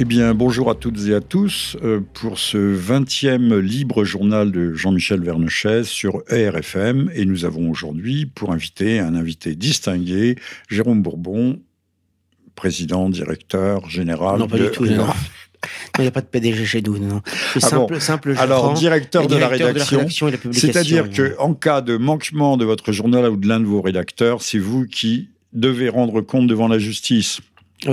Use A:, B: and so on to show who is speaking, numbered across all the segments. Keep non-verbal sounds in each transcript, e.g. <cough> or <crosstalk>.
A: Eh bien, bonjour à toutes et à tous euh, pour ce 20e libre journal de Jean-Michel Vernochet sur ERFM. Et nous avons aujourd'hui pour inviter un invité distingué, Jérôme Bourbon, président, directeur général.
B: Non, pas du tout. <laughs> Non. il n'y a pas de PDG chez nous, non.
A: Ah simple, simple
B: Alors,
A: directeur, de, la rédaction. C'est-à-dire qu'en cas de manquement de votre journal ou de l'un de vos rédacteurs, c'est vous qui devez rendre compte devant la justice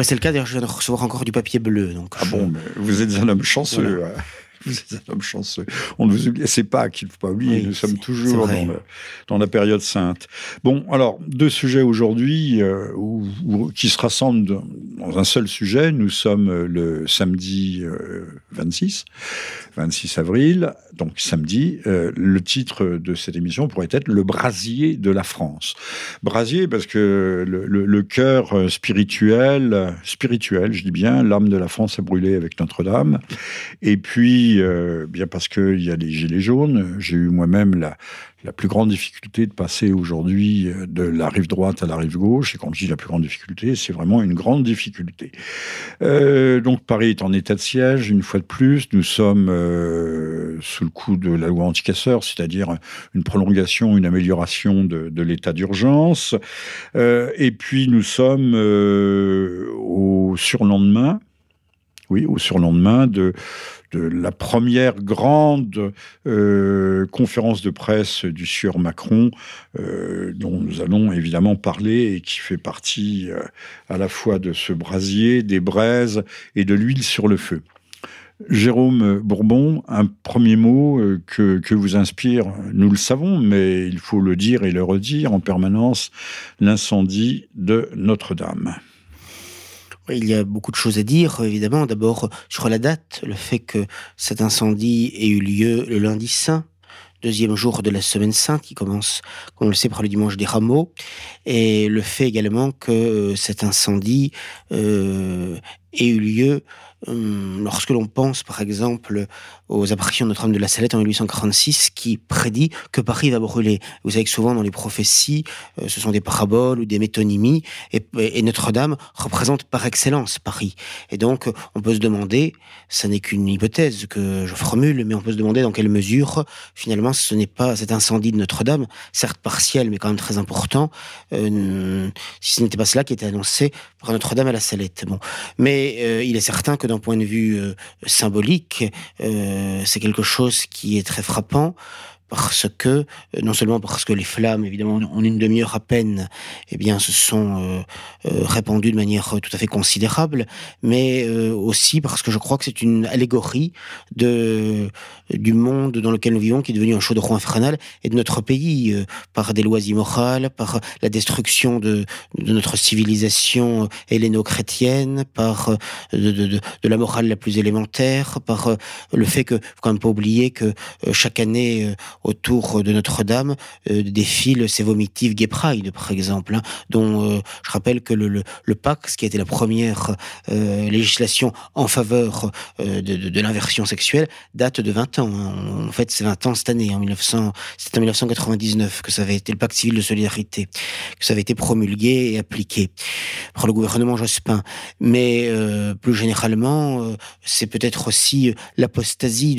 B: c'est le cas, d'ailleurs, je viens de recevoir encore du papier bleu. Donc
A: ah bon, mais vous êtes un homme chanceux. <laughs> Vous êtes un homme chanceux. On ne vous oublie, c'est pas qu'il ne faut pas oublier, nous sommes toujours dans, dans, la période sainte. Bon, alors, deux sujets aujourd'hui euh, qui se rassemblent dans un seul sujet. Nous sommes le samedi 26, euh, 26 avril, donc samedi. Euh, le titre de cette émission pourrait être Le brasier de la France. Brasier parce que le, le cœur spirituel, spirituel, je dis bien, l'âme de la France a brûlé avec Notre-Dame. Et puis, euh, bien parce qu'il y a les gilets jaunes. J'ai eu moi-même la, la plus grande difficulté de passer aujourd'hui euh, de la rive droite à la rive gauche. Et quand je dis la plus grande difficulté, c'est vraiment une grande difficulté. Euh, donc Paris est en état de siège, une fois de plus. Nous sommes sous le coup de la loi anticasseur, c'est-à-dire une prolongation, une amélioration de, de l'état d'urgence. et puis nous sommes au surlendemain oui, au surlendemain de, la première grande euh, conférence de presse du sieur Macron, euh, dont nous allons évidemment parler et qui fait partie euh, à la fois de ce brasier, des braises et de l'huile sur le feu. Jérôme Bourbon, un premier mot que, vous inspire, nous le savons, mais il faut le dire et le redire en permanence, l'incendie de Notre-Dame.
B: Il y a beaucoup de choses à dire, évidemment. D'abord, sur la date, le fait que cet incendie ait eu lieu le lundi saint, deuxième jour de la semaine sainte, qui commence, comme on le sait, par le dimanche des rameaux, et le fait également que euh, cet incendie euh, ait eu lieu lorsque l'on pense, par exemple, aux apparitions de Notre-Dame de la Salette en 1846, qui prédit que Paris va brûler. Vous savez que souvent dans les prophéties, euh, ce sont des paraboles ou des métonymies, et, Notre-Dame représente par excellence Paris. Et donc, on peut se demander, ça n'est qu'une hypothèse que je formule, mais on peut se demander dans quelle mesure, finalement, ce n'est pas cet incendie de Notre-Dame, certes partiel, mais quand même très important, euh, si ce n'était pas cela qui était annoncé Notre-Dame à la Salette. Bon, mais euh, il est certain que d'un point de vue euh, symbolique, euh, c'est quelque chose qui est très frappant parce que euh, non seulement parce que les flammes, évidemment, en une demi-heure à peine, eh bien, se sont euh, euh, répandues de manière tout à fait considérable, mais aussi parce que je crois que c'est une allégorie de du monde dans lequel nous vivons, qui est devenu un chaudron infernal, et de notre pays par des lois immorales, par la destruction de, notre civilisation helléno-chrétienne, par de, de, la morale la plus élémentaire, par le fait que, quand même pas oublier que chaque année autour de Notre-Dame euh, défilent ces vomitifs Gay Pride, par exemple, hein, dont euh, je rappelle que le, le, le ce qui a été la première euh, législation en faveur de, de, de l'inversion sexuelle, date de 20 ans. Hein. En fait, c'est 20 ans cette année, en 1900, c'est en 1999 que ça avait été le pacte civil de solidarité, que ça avait été promulgué et appliqué par le gouvernement Jospin. Mais plus généralement, c'est peut-être aussi l'apostasie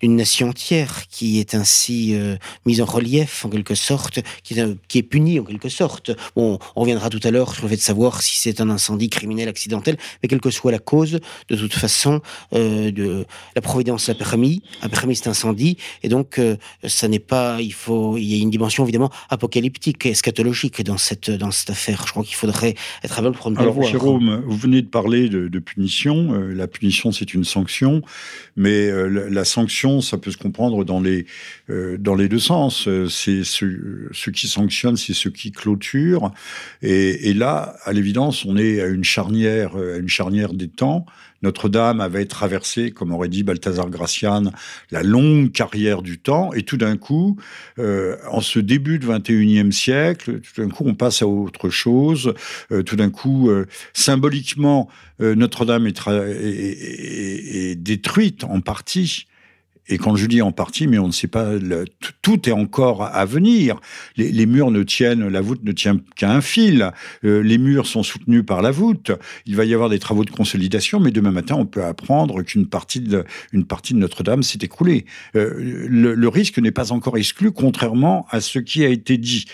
B: d'une nation entière qui est ainsi euh, mise en relief en quelque sorte, qui est, qui est punie en quelque sorte. Bon, on reviendra tout à l'heure sur le fait de savoir si c'est un incendie criminel accidentel, mais quelle que soit la cause, de toute façon, euh, de, la providence a permis, a permis cet incendie, et donc euh, ça n'est pas, il faut, il y a une dimension évidemment apocalyptique, eschatologique dans cette dans cette affaire. Je crois qu'il faudrait être aveugle pour ne pas
A: Alors,
B: le voir.
A: Jérôme, vous venez de parler de, de punition. La punition, c'est une sanction, mais la, la, sanction, ça peut se comprendre dans les euh, dans les deux sens. Euh, c'est ce, qui sanctionne, c'est ce qui clôture. Et, là, à l'évidence, on est à une charnière, à une charnière des temps. Notre-Dame avait traversé, comme aurait dit Balthazar Gracian, la longue carrière du temps, et tout d'un coup, euh, en ce début du 21e siècle, tout d'un coup, on passe à autre chose. Euh, tout d'un coup, euh, symboliquement, Notre-Dame est, détruite en partie Et quand je dis en partie, mais on ne sait pas, tout est encore à venir. Les, murs ne tiennent, la voûte ne tient qu'à un fil. Euh, les murs sont soutenus par la voûte. Il va y avoir des travaux de consolidation, mais demain matin, on peut apprendre qu'une partie de, Notre-Dame s'est écroulée. Euh, le, risque n'est pas encore exclu, contrairement à ce qui a été dit.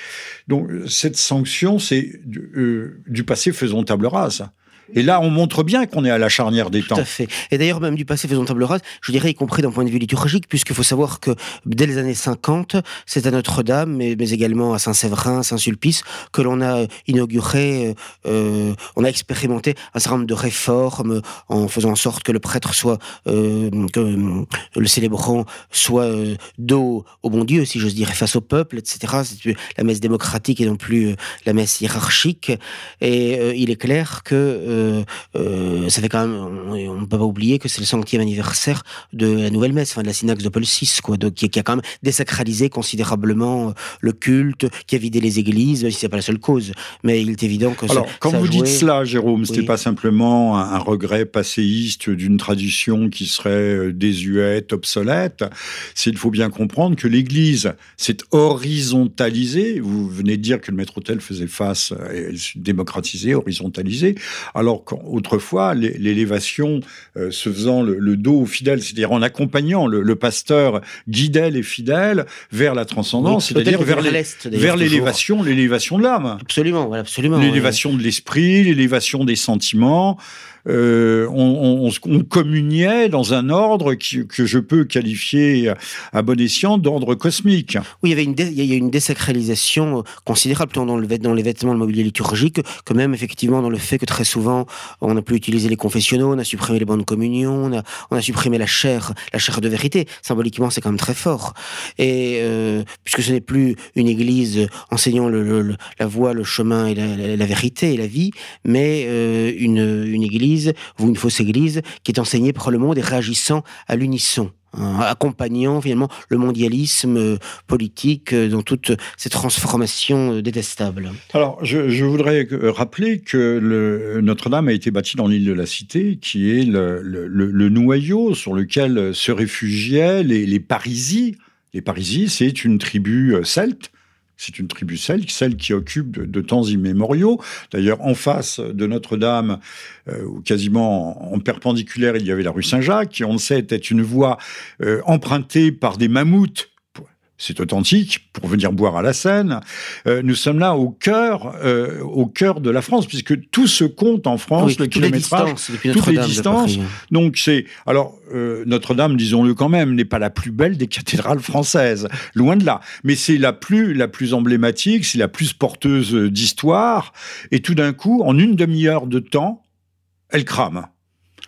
A: Donc, cette sanction, c'est du, euh, du passé faisons table rase. Et là, on montre bien qu'on est à la charnière des temps.
B: Tout à fait. Et d'ailleurs, même du passé faisant table rase, je dirais, y compris d'un point de vue liturgique, puisqu'il faut savoir que dès les années 50, c'est à Notre-Dame, mais, également à Saint-Séverin, Saint-Sulpice, que l'on a inauguré, euh, on a expérimenté un certain nombre de réformes en faisant en sorte que le prêtre soit, euh, que euh, le célébrant soit dos au bon Dieu, si j'ose dire, face au peuple, etc. C'est la messe démocratique et non plus la messe hiérarchique. Et il est clair que euh, euh, ça fait quand même, on ne peut pas oublier que c'est le centième anniversaire de la nouvelle messe, enfin de la synaxe de Paul VI, quoi, qui, a quand même désacralisé considérablement euh, le culte, qui a vidé les églises, même si c'est pas la seule cause. Mais il est évident que
A: Alors, quand vous dites cela, Jérôme, ce c'était pas simplement un, regret passéiste d'une tradition qui serait désuète, obsolète. C'est, il faut bien comprendre que l'Église s'est horizontalisée. Vous venez de dire que le maître-autel faisait face, et démocratisé, horizontalisé. Alors, alors qu'autrefois, l'élévation euh, se faisant le, dos aux fidèles, c'est-à-dire en accompagnant le, pasteur guidait les fidèles vers la transcendance, c'est-à-dire vers l'élévation, l'élévation de l'âme.
B: Absolument, absolument.
A: L'élévation de l'esprit, l'élévation des sentiments. Euh, on, communiait dans un ordre que je peux qualifier à bon escient d'ordre cosmique.
B: Oui, il y avait une, a une désacralisation considérable tant dans, le, dans les vêtements, le mobilier liturgique, que même effectivement dans le fait que très souvent on n'a plus utilisé les confessionnaux, on a supprimé les bandes de communion, on a, supprimé la chair, la chair de vérité. Symboliquement, c'est quand même très fort. Et euh, puisque ce n'est plus une église enseignant la voie, le chemin et la, vérité et la vie, mais euh, une église ou une fausse église, qui est enseignée par le monde et réagissant à l'unisson hein, accompagnant finalement le mondialisme euh, politique euh, dans toutes ces transformations euh, détestables.
A: Alors, je, voudrais rappeler que Notre-Dame a été bâtie dans l'île de la Cité, qui est le, noyau sur lequel se réfugiaient les, les. Les Parisies, c'est une tribu celte c'est une tribu celte, celle qui occupe de, temps immémoriaux. D'ailleurs, en face de Notre-Dame, euh, quasiment en, perpendiculaire, il y avait la rue Saint-Jacques, qui, on le sait, était une voie euh, empruntée par des mammouths c'est authentique, pour venir boire à la Seine. Euh, nous sommes là au cœur, euh, au cœur de la France, puisque tout se compte en France, le kilométrage, toutes les distances. Donc c'est, alors euh, Notre-Dame, disons-le quand même, n'est pas la plus belle des cathédrales françaises, loin de là. Mais c'est la plus, la plus emblématique, c'est la plus porteuse d'histoire. Et tout d'un coup, en une demi-heure de temps, elle crame.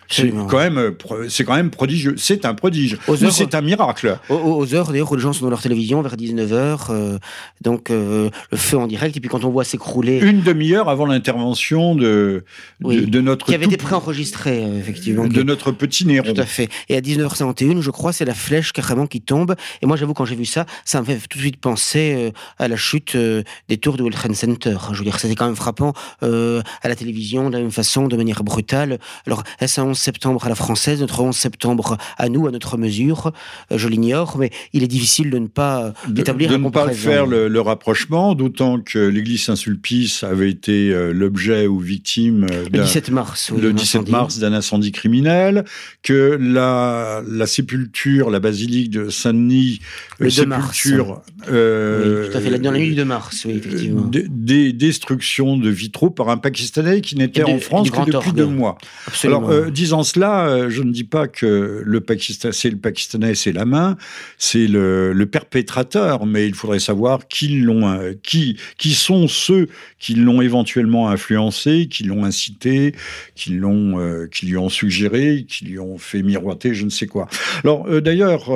A: C'est quand même, euh, c'est quand même prodigieux. C'est un prodige. c'est un miracle.
B: Aux, heures, d'ailleurs, où les gens sont dans leur télévision vers 19h, euh, donc euh, le feu en direct, et puis quand on voit s'écrouler.
A: Une demi-heure avant l'intervention de, de, notre.
B: Qui avait été préenregistré, effectivement.
A: De notre petit Néron.
B: Tout à fait. Et à 19h51, je crois, c'est la flèche carrément qui tombe. Et moi, j'avoue, quand j'ai vu ça, ça me fait tout de suite penser à la chute des tours du World Trade Center. Je veux dire, c'était quand même frappant à la télévision, de la même façon, de manière brutale. Alors, est-ce un septembre à la française, notre 11 septembre à nous, à notre mesure. Euh, je l'ignore, mais il est difficile de ne pas établir
A: de, de ne pas faire le, rapprochement, d'autant que l'église Saint-Sulpice avait été euh, l'objet ou victime
B: euh, le 17 mars,
A: le 17 mars d'un incendie criminel, que la, la sépulture, la basilique de Saint-Denis,
B: le sépulture, mars. tout à fait, dans la nuit de mars, oui, effectivement.
A: Des destructions de vitraux par un Pakistanais qui n'était en France que depuis deux mois.
B: Absolument.
A: Alors, disant cela, euh, je ne dis pas que le Pakistan, c'est le Pakistanais, c'est la main, c'est le, perpétrateur, mais il faudrait savoir qui l'ont, euh, qui, qui sont ceux qui l'ont éventuellement influencé, qui l'ont incité, qui l'ont, euh, qui lui ont suggéré, qui lui ont fait miroiter, je ne sais quoi. Alors d'ailleurs,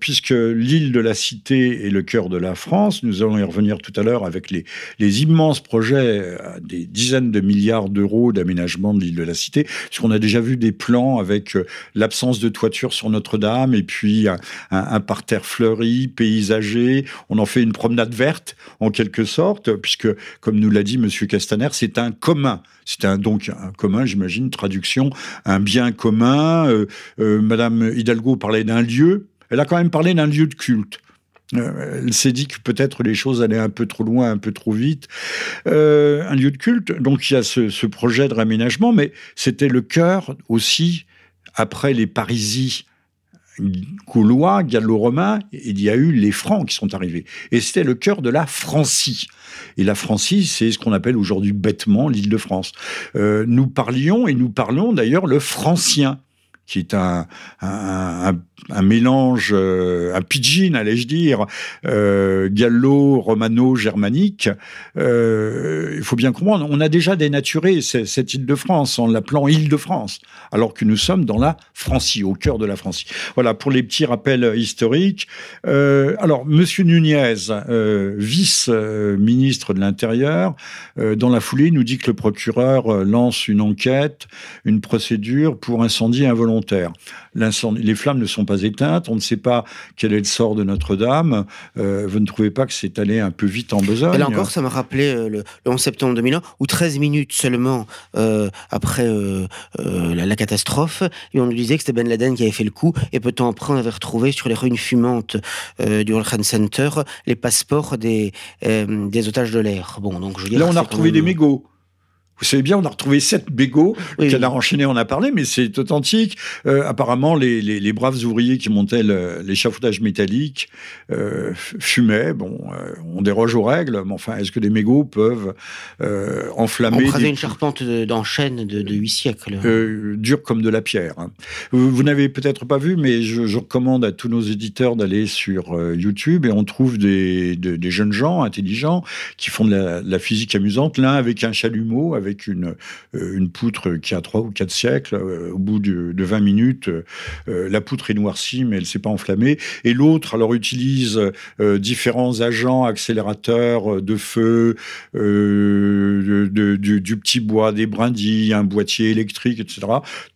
A: puisque l'île de la Cité est le cœur de la France, nous allons y revenir tout à l'heure avec les, les immenses projets des dizaines de milliards d'euros d'aménagement de l'île de la Cité, puisqu'on a déjà vu des plan avec euh, l'absence de toiture sur Notre-Dame et puis un, parterre fleuri, paysagé. On en fait une promenade verte en quelque sorte, puisque comme nous l'a dit Monsieur Castaner, c'est un commun. C'est un donc un commun, j'imagine, traduction, un bien commun. Euh, euh, Madame Hidalgo parlait d'un lieu elle a quand même parlé d'un lieu de culte. Euh, elle s'est dit que peut-être les choses allaient un peu trop loin, un peu trop vite. Euh, un lieu de culte, donc il y a ce, projet de réaménagement, mais c'était le cœur aussi, après les Parisies Gaulois, gallo-romains, il y a eu les Francs qui sont arrivés. Et c'était le cœur de la Francie. Et la Francie, c'est ce qu'on appelle aujourd'hui bêtement l'île de France. Euh, nous parlions, et nous parlons d'ailleurs le francien qui est un, mélange, euh, un pidgin, allais-je dire, euh, gallo-romano-germanique. Euh, il faut bien comprendre, on a déjà dénaturé cette île de France en l'appelant île de France, alors que nous sommes dans la Francie, au cœur de la Francie. Voilà, pour les petits rappels historiques. Alors, Monsieur Nunez, vice-ministre de l'Intérieur, dans la foulée, nous dit que le procureur lance une enquête, une procédure pour incendie involontaire. Les flammes ne sont pas éteintes, on ne sait pas quel est le sort de Notre-Dame. Euh, vous ne trouvez pas que c'est allé un peu vite en besogne
B: Là encore, ça m'a rappelé euh, le, 11 septembre 2001, où 13 minutes seulement euh, après la, catastrophe, et on nous disait que c'était Ben Laden qui avait fait le coup, et peu de temps après, on avait retrouvé sur les ruines fumantes du World Trade Center les passeports des, des otages de l'air.
A: Bon, donc je Là, on a retrouvé des mégots. Vous savez bien, on a retrouvé sept bégots oui, qu'elle a enchaînés, on a parlé, mais c'est authentique. Euh, apparemment, les, les, les, braves ouvriers qui montaient l'échafaudage métallique euh, fumaient. Bon, euh, on déroge aux règles, mais enfin, est-ce que des mégots peuvent euh, enflammer
B: On une charpente d'enchaîne de, de 8 siècles.
A: Dure comme de la pierre. Hein. Vous, n'avez peut-être pas vu, mais je, je, recommande à tous nos éditeurs d'aller sur YouTube et on trouve des, des, jeunes gens intelligents qui font de la, de la physique amusante, l'un avec un chalumeau, avec une, euh, une poutre qui a trois ou quatre siècles. Euh, au bout de, 20 minutes, euh, la poutre est noircie, mais elle ne s'est pas enflammée. Et l'autre, alors, utilise différents agents accélérateurs de feu, du, petit bois, des brindilles, un boîtier électrique, etc.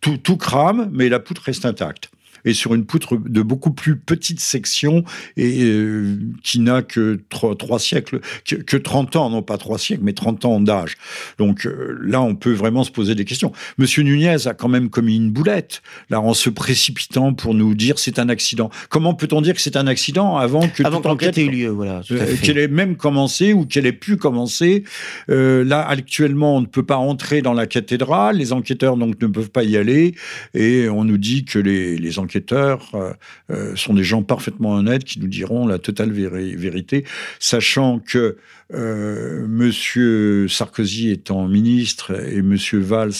A: Tout crame, mais la poutre reste intacte et sur une poutre de beaucoup plus petite section et euh, qui n'a que trois, siècles, que, 30 ans, non pas trois siècles, mais 30 ans d'âge. Donc euh, là, on peut vraiment se poser des questions. Monsieur Nunez a quand même commis une boulette, là, en se précipitant pour nous dire c'est un accident. Comment peut-on dire que c'est un accident avant que
B: avant l'enquête ait eu lieu, voilà,
A: euh, qu'elle ait même commencé ou qu'elle ait pu commencer. là, actuellement, on ne peut pas entrer dans la cathédrale, les enquêteurs donc ne peuvent pas y aller, et on nous dit que les, les enquêteurs euh, euh, sont des gens parfaitement honnêtes qui nous diront la totale vérité, sachant que euh, Monsieur Sarkozy étant ministre et Monsieur Valls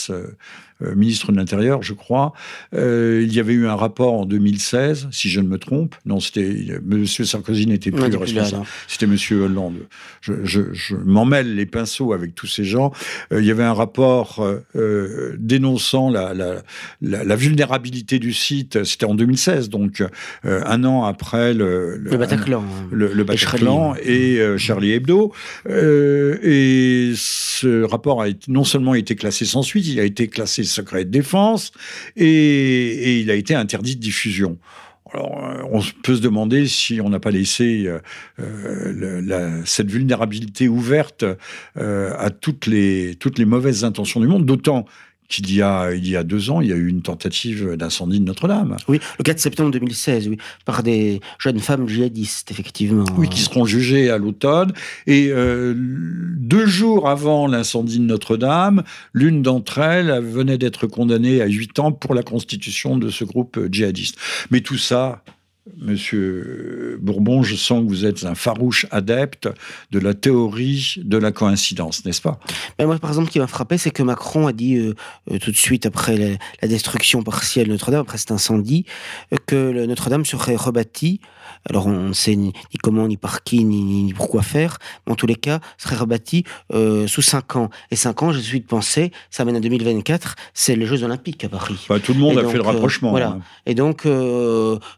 A: ministre de l'Intérieur, je crois. Euh, il y avait eu un rapport en 2016, si je ne me trompe. Non, c'était Monsieur Sarkozy n'était plus le responsable. C'était Monsieur Hollande. Je, je, je m'en mêle les pinceaux avec tous ces gens. Euh, il y avait un rapport euh, dénonçant la, la, la, la, vulnérabilité du site. C'était en 2016, donc euh, un an après le,
B: le, Bataclan,
A: le, le Bataclan et, Charlie Hebdo. et ce rapport a non seulement été classé sans suite, il a été classé secret de défense et, il a été interdit de diffusion. Alors, euh, on peut se demander si on n'a pas laissé euh, euh, cette vulnérabilité ouverte à toutes les, toutes les mauvaises intentions du monde, d'autant qu'il y a, il y a deux ans, il y a eu une tentative d'incendie de Notre-Dame.
B: Oui, le 4 septembre 2016, oui, par des jeunes femmes djihadistes, effectivement.
A: Oui, qui seront jugées à l'automne. Et euh, deux jours avant l'incendie de Notre-Dame, l'une d'entre elles venait d'être condamnée à huit ans pour la constitution de ce groupe djihadiste. Mais tout ça, Monsieur Bourbon, je sens que vous êtes un farouche adepte de la théorie de la coïncidence, n'est-ce pas?
B: Moi, par exemple, ce qui m'a frappé, c'est que Macron a dit euh, euh, tout de suite après la, destruction partielle de Notre-Dame, après cet incendie, euh, que Notre-Dame serait rebâtie. Alors, on ne sait ni, comment, ni par qui, ni, ni, pourquoi faire, mais en tous les cas, serait rebâtie sous cinq ans. Et cinq ans, j'ai suis de penser, ça mène à 2024, c'est les Jeux Olympiques à Paris.
A: Bah, tout le monde a fait le rapprochement.
B: voilà. Hein. Et donc,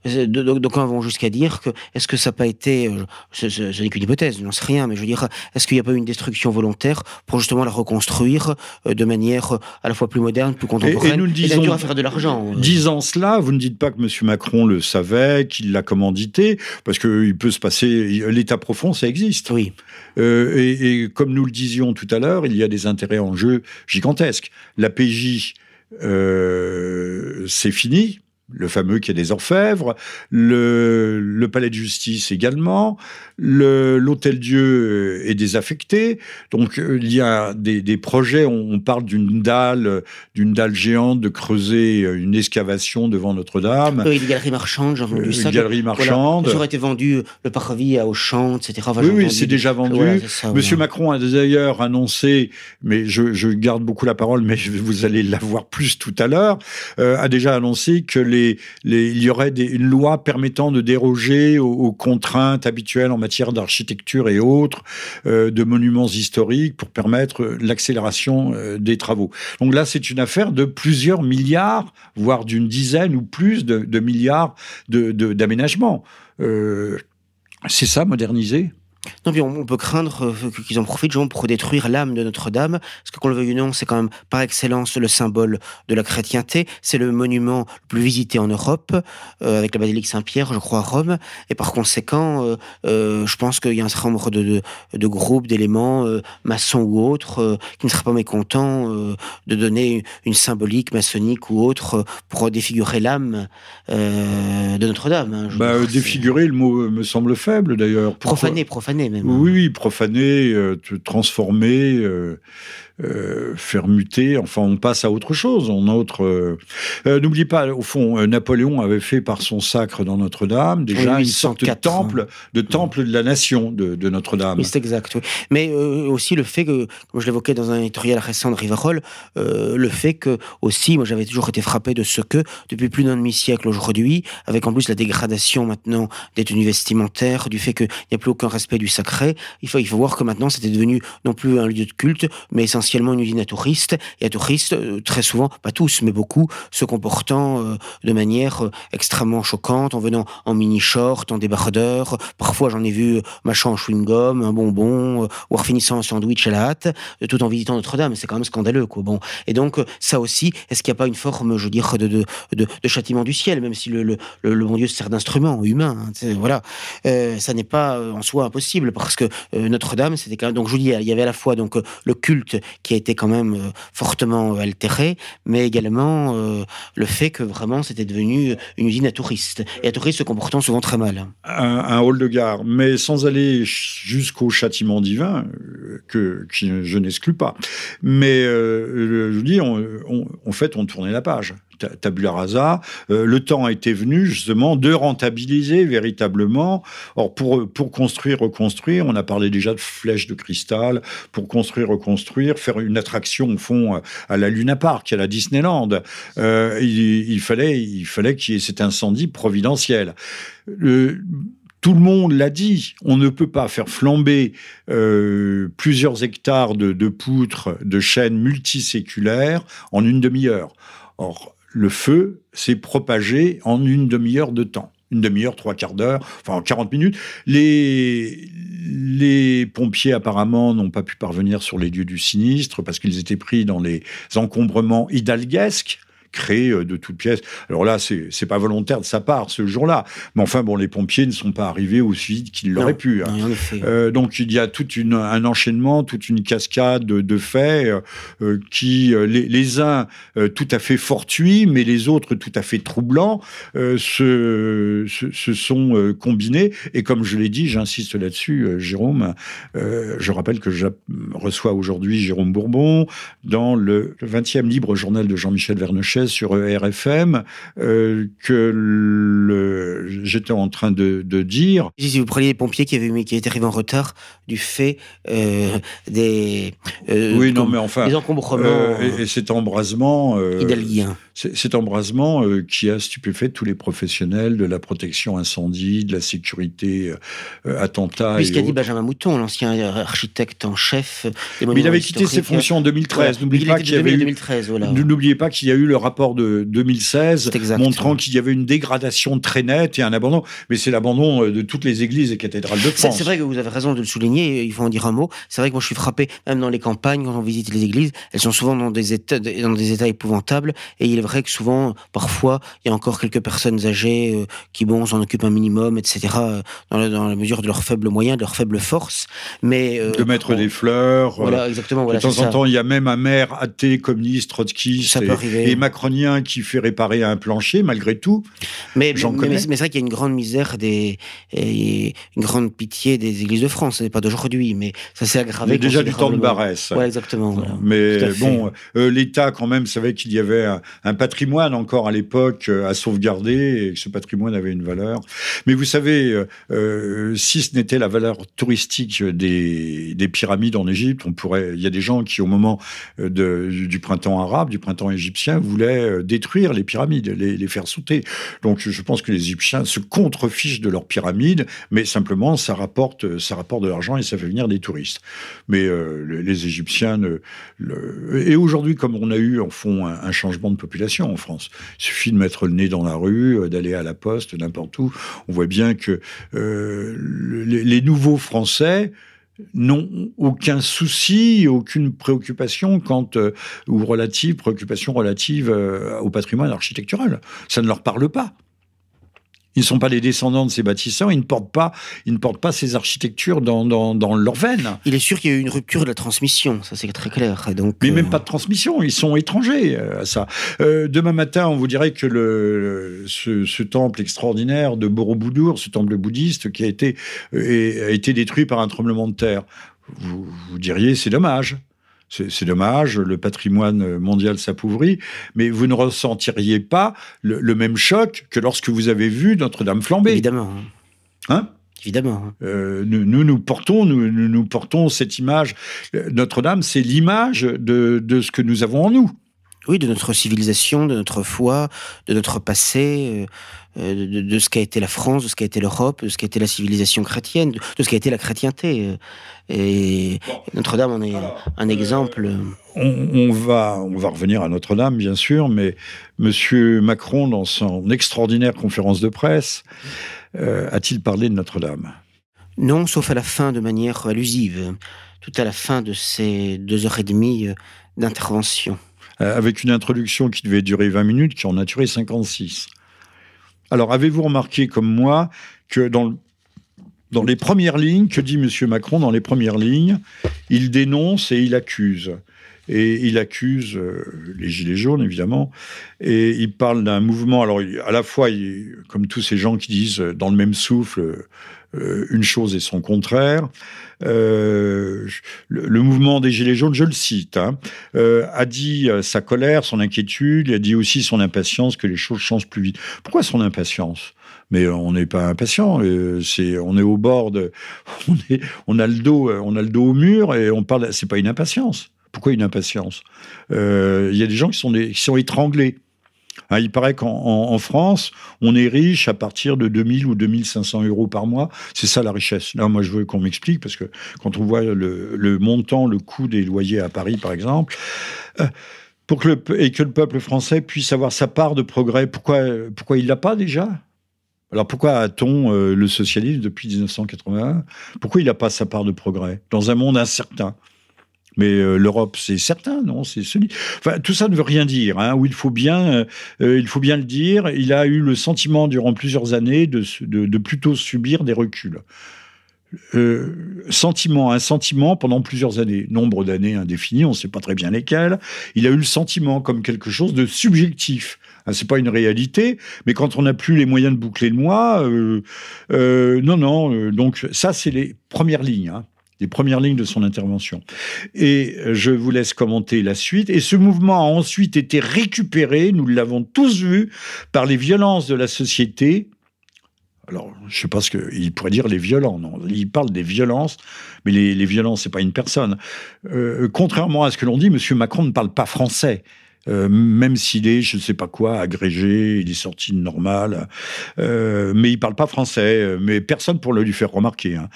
B: d'aucuns vont jusqu'à dire que est-ce que ça n'a pas été, euh, ce, n'est qu'une hypothèse, je n'en sais rien, mais je veux dire, est-ce qu'il n'y a pas eu une destruction volontaire pour justement la reconstruire euh, de manière euh, à la fois plus moderne, plus contemporaine, et, nous le disons, à faire de l'argent
A: Disant cela, vous ne dites pas que M. Macron le savait, qu'il l'a commandité, parce qu'il peut se passer, l'état profond, ça existe.
B: Oui.
A: et, et, comme nous le disions tout à l'heure, il y a des intérêts en jeu gigantesques. La PJ, c'est fini le fameux quai des Orfèvres, le, le palais de justice également, l'hôtel Dieu est désaffecté. Donc euh, il y a des, des projets, on, parle d'une dalle, d'une dalle géante, de creuser une excavation devant Notre-Dame.
B: Une galerie marchande, j'ai vendu ça.
A: Une galerie marchande.
B: Ça aurait été vendu le parvis à Auchan, etc.
A: oui, oui, c'est déjà vendu. Monsieur Macron a d'ailleurs annoncé, mais je, je, garde beaucoup la parole, mais <laughs> vous allez la voir plus tout à l'heure, euh, a déjà annoncé que les, il y aurait une loi permettant de déroger aux, contraintes habituelles en matière d'architecture et autres, euh, de monuments historiques, pour permettre l'accélération euh, des travaux. Donc là, c'est une affaire de plusieurs milliards, voire d'une dizaine ou plus de, de milliards d'aménagements. De, c'est ça, moderniser?
B: Non, puis on, peut craindre euh, qu'ils en profitent pour détruire l'âme de Notre-Dame, parce que qu'on le veuille ou non, c'est quand même par excellence le symbole de la chrétienté. C'est le monument le plus visité en Europe, euh, avec la basilique Saint-Pierre, je crois, à Rome. Et par conséquent, euh, je pense qu'il y a un certain nombre de, de, groupes, d'éléments, maçons ou autres, qui ne seraient pas mécontents de donner une symbolique maçonnique ou autre pour défigurer l'âme de Notre-Dame. Hein,
A: bah, défigurer, le mot me semble faible d'ailleurs.
B: Profaner, profaner
A: Hein. Oui, profaner, euh, transformer. Euh, euh, faire muter. Enfin, on passe à autre chose. On autre. Euh, euh, n'oubliez pas, au fond, Napoléon avait fait par son sacre dans Notre-Dame déjà une sorte de temple, de temple de la nation de, Notre-Dame.
B: Oui, c'est exact. Mais aussi le fait que, comme je l'évoquais dans un éditorial récent de Rivarol, le fait que aussi, moi, j'avais toujours été frappé de ce que depuis plus d'un demi-siècle aujourd'hui, avec en plus la dégradation maintenant des tenues vestimentaires, du fait qu'il n'y a plus aucun respect du sacré, il faut, il faut voir que maintenant c'était devenu non plus un lieu de culte, mais essentiellement essentiellement touristes, et à touristes, euh, très souvent, pas tous, mais beaucoup, se comportant euh, de manière euh, extrêmement choquante, en venant en mini-short, en débardeur, parfois j'en ai vu machin en chewing-gum, un bonbon, ou finissant un sandwich à la hâte, tout en visitant Notre-Dame, c'est quand même scandaleux, quoi. Bon. Et donc, ça aussi, est-ce qu'il n'y a pas une forme, je veux dire, de, de, de, châtiment du ciel, même si le, le, le, bon Dieu sert d'instrument humain, hein, voilà. ça n'est pas en soi impossible, parce que Notre-Dame, c'était quand même, donc je vous dis, il y avait à la fois donc le culte qui a été quand même euh, fortement euh, altéré, mais également euh, le fait que vraiment c'était devenu une usine à touristes, et à touristes se comportant souvent très mal.
A: Un, hall de gare, mais sans aller jusqu'au châtiment divin, que, je n'exclus pas. Mais je vous dis, en fait, on tournait la page tabula rasa. Euh, le temps été venu justement de rentabiliser véritablement. Or, pour, pour construire, reconstruire, on a parlé déjà de flèches de cristal, pour construire, reconstruire, faire une attraction au fond à la Luna Park, à la Disneyland. Euh, il, fallait il fallait qu'il y ait cet incendie providentiel. tout le monde l'a dit, on ne peut pas faire flamber euh, plusieurs hectares de, de poutres de chaînes multiséculaires en une demi-heure. Or, le feu s'est propagé en une demi-heure de temps. Une demi-heure, trois quarts d'heure, enfin 40 minutes. Les, les pompiers apparemment n'ont pas pu parvenir sur les lieux du sinistre parce qu'ils étaient pris dans les encombrements hidalguesques créé euh, de toutes pièces. Alors là, c'est pas volontaire de sa part ce jour-là, mais enfin bon, les pompiers ne sont pas arrivés aussi vite qu'ils l'auraient pu. Hein. Euh, donc il y a tout un enchaînement, toute une cascade de, faits euh, qui les, les, uns tout à fait fortuits, mais les autres tout à fait troublants, se, se, sont combinés. Et comme je l'ai dit, j'insiste là-dessus, Jérôme. je rappelle que je reçois aujourd'hui Jérôme Bourbon dans le, le 20e libre journal de Jean-Michel Vernochet sur RFM euh, que j'étais en train de, dire.
B: Si vous preniez les pompiers qui, avaient, qui étaient arrivés en retard du fait euh, des,
A: euh, oui, non, mais enfin,
B: des encombrements.
A: et, cet embrasement.
B: idalien
A: cet embrasement euh, qui a stupéfait tous les professionnels de la protection incendie, de la sécurité, euh, attentat.
B: Oui, ce qu'a dit Benjamin Mouton, l'ancien architecte en chef.
A: Mais il avait quitté ses fonctions en 2013. N'oubliez pas qu'il y avait N'oubliez pas qu'il y a eu le rapport de 2016 montrant qu'il y avait une dégradation très nette et un abandon. Mais c'est l'abandon euh, de toutes les églises et cathédrales de France.
B: C'est vrai que vous avez raison de le souligner. Il faut en dire un mot. C'est vrai que moi je suis frappé, même dans les campagnes, quand on visite les églises, elles sont souvent dans des états, dans des états épouvantables. Et il est vrai que souvent, parfois, il y a encore quelques personnes âgées euh, qui, bon, s'en occupent un minimum, etc., euh, dans, la, dans, la, mesure de leurs faibles moyens, de leurs faibles forces. Mais,
A: euh, de mettre des fleurs.
B: Voilà, exactement. Voilà,
A: de temps en temps, il y a même un maire athée, communiste, trotskiste et, et macronien qui fait réparer un plancher, malgré tout.
B: Mais, mais, c'est vrai qu'il y a une grande misère des, et une grande pitié des églises de France. Ce n'est pas d'aujourd'hui, mais ça s'est aggravé.
A: déjà du temps de Barès.
B: Ouais, exactement.
A: Mais bon, euh, l'État quand même savait qu'il y avait un, patrimoine encore à l'époque euh, à sauvegarder et que ce patrimoine avait une valeur. Mais vous savez, euh, si ce n'était la valeur touristique des, des pyramides en Égypte, on pourrait. Il y a des gens qui, au moment du printemps arabe, du printemps égyptien, voulaient détruire les pyramides, les, faire sauter. Donc, je pense que les Égyptiens se contrefichent de leurs pyramides, mais simplement ça rapporte, ça rapporte de l'argent et ça fait venir des touristes. Mais les, Égyptiens ne, et aujourd'hui, comme on a eu en fond un, changement de population en France, il suffit de mettre le nez dans la rue, euh, d'aller à la poste, n'importe où. On voit bien que euh, les, nouveaux Français n'ont aucun souci, aucune préoccupation quant euh, ou relative préoccupation relative au patrimoine architectural. Ça ne leur parle pas. Ils ne sont pas les descendants de ces bâtisseurs, ils ne portent pas, ils ne portent pas ces architectures dans, dans, dans leur veine.
B: Il est sûr qu'il y a eu une rupture de la transmission, ça c'est très clair. Donc,
A: Mais même euh, pas de transmission, ils sont étrangers euh, à ça. Euh, demain matin, on vous dirait que le, ce, temple extraordinaire de Borobudur, ce temple bouddhiste qui a été, a été détruit par un tremblement de terre, vous, vous diriez c'est dommage c'est dommage, le patrimoine mondial s'appauvrit, mais vous ne ressentiriez pas le, même choc que lorsque vous avez vu Notre-Dame flamber.
B: Évidemment.
A: Hein?
B: Évidemment.
A: Euh, nous, nous, portons, nous, nous portons cette image. Notre-Dame, c'est l'image de, de ce que nous avons en nous.
B: Oui, de notre civilisation, de notre foi, de notre passé, euh, de, de, ce qu'a été la France, de ce qu'a été l'Europe, de ce qu'a été la civilisation chrétienne, de, ce qu'a été la chrétienté. Euh, et Notre-Dame en est un exemple.
A: On, va, on va revenir à Notre-Dame, bien sûr, mais M. Macron, dans son extraordinaire conférence de presse, euh, a-t-il parlé de Notre-Dame?
B: Non, sauf à la fin, de manière allusive, tout à la fin de ces deux heures et demie d'intervention.
A: Avec une introduction qui devait durer 20 minutes, qui en a duré 56. Alors, avez-vous remarqué comme moi que dans, dans les premières lignes, que dit M. Macron dans les premières lignes Il dénonce et il accuse. Et il accuse euh, les Gilets jaunes, évidemment, et il parle d'un mouvement. Alors, à la fois, comme tous ces gens qui disent euh, dans le même souffle euh, une chose et son contraire, le, mouvement des Gilets jaunes, je le cite, hein, a dit sa colère, son inquiétude, il a dit aussi son impatience que les choses changent plus vite. Pourquoi son impatience? Mais on n'est pas impatient. C'est, on est au bord de, <laughs> on, a le dos, on a le dos au mur et on parle. C'est pas une impatience. Pourquoi une impatience? Euh, Il y a des gens qui sont, qui sont étranglés. Hein, il paraît qu'en France, on est riche à partir de 2000 ou 2500 euros par mois. C'est ça la richesse. Là, moi, je veux qu'on m'explique parce que quand on voit le, montant, le coût des loyers à Paris, par exemple, euh, pour et que le peuple français puisse avoir sa part de progrès, pourquoi, pourquoi il l'a pas déjà? Alors pourquoi a-t-on euh, le socialisme depuis 1981 Pourquoi il n'a pas sa part de progrès? Dans un monde incertain mais euh, l'Europe, c'est certain, non C'est celui. Enfin, tout ça ne veut rien dire. Hein, il faut bien, euh, il faut bien le dire. Il a eu le sentiment durant plusieurs années de, plutôt subir des reculs. Euh, sentiment, un sentiment pendant plusieurs années, nombre d'années indéfinies, on ne sait pas très bien lesquelles. Il a eu le sentiment comme quelque chose de subjectif. Ah, c'est pas une réalité, mais quand on n'a plus les moyens de boucler le mois, non, non. donc ça, c'est les premières lignes. Hein les premières lignes de son intervention. Et euh, je vous laisse commenter la suite. Et ce mouvement a ensuite été récupéré, nous l'avons tous vu, par les violences de la société. Alors, je ne sais pas ce qu'il pourrait dire les violents, non. Il parle des violences, mais les, violences, c'est pas une personne. Euh, contrairement à ce que l'on dit, M. Macron ne parle pas français. Euh, même s'il est, je ne sais pas quoi, agrégé, il est sorti de normal, euh, mais il parle pas français, euh, mais personne pour le lui faire remarquer. Hein.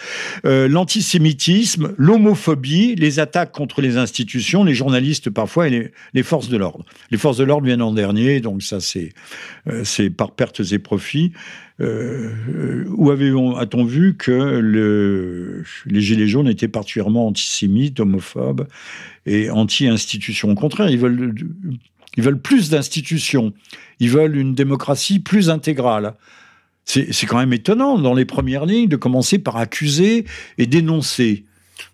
A: L'antisémitisme, l'homophobie, les attaques contre les institutions, les journalistes parfois et les, forces de l'ordre. Les forces de l'ordre viennent en dernier, donc ça c'est par pertes et profits. où a-t-on vu que le, les Gilets jaunes étaient particulièrement antisémites, homophobes et anti-institutions. Au contraire, ils veulent, ils veulent plus d'institutions. Ils veulent une démocratie plus intégrale. C'est quand même étonnant, dans les premières lignes, de commencer par accuser et dénoncer.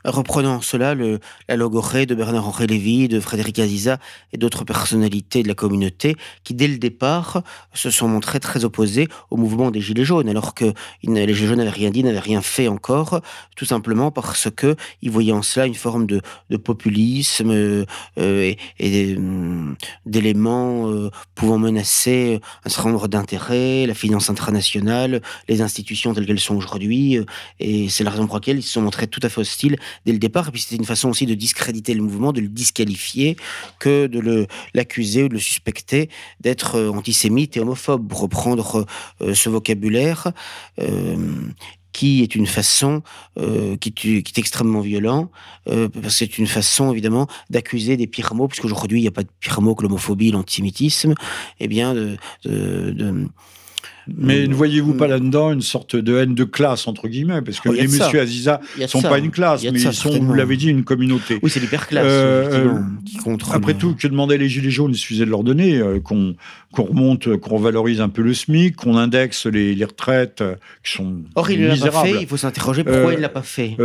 B: Reprenant cela, le, la logorée de Bernard-Henri Lévy, de Frédéric Aziza et d'autres personnalités de la communauté qui, dès le départ, se sont montrés très opposés au mouvement des Gilets jaunes, alors que les Gilets jaunes n'avaient rien dit, n'avaient rien fait encore, tout simplement parce que ils voyaient en cela une forme de, populisme euh, et, hum, d'éléments euh, pouvant menacer un certain nombre d'intérêts, la finance internationale, les institutions telles qu'elles sont aujourd'hui. Euh, et c'est la raison pour laquelle ils se sont montrés tout à fait hostiles dès le départ. Et puis c'était une façon aussi de discréditer le mouvement, de le disqualifier, que de l'accuser ou de le suspecter d'être euh, antisémite et homophobe, pour reprendre euh, ce vocabulaire. Euh, qui est une façon qui, qui, est extrêmement violent, parce que c'est une façon évidemment d'accuser des pires mots, puisqu'aujourd'hui il n'y a pas de pire mot que l'homophobie, l'antisémitisme, et eh bien de
A: mais ne voyez-vous pas là-dedans une sorte de haine de classe, entre guillemets Parce que oh, les Monsieur Aziza ne sont pas une classe, mais ils sont, vous l'avez dit, une communauté.
B: Oui, c'est l'hyperclasse euh, euh qui
A: Après tout, que demandaient les Gilets jaunes Il suffisait de leur donner, euh, qu'on remonte, qu'on valorise un peu le SMIC, qu'on indexe les, retraites euh, qui sont
B: Or, il
A: ne l'a
B: pas fait, il faut s'interroger pourquoi il ne l'a pas fait.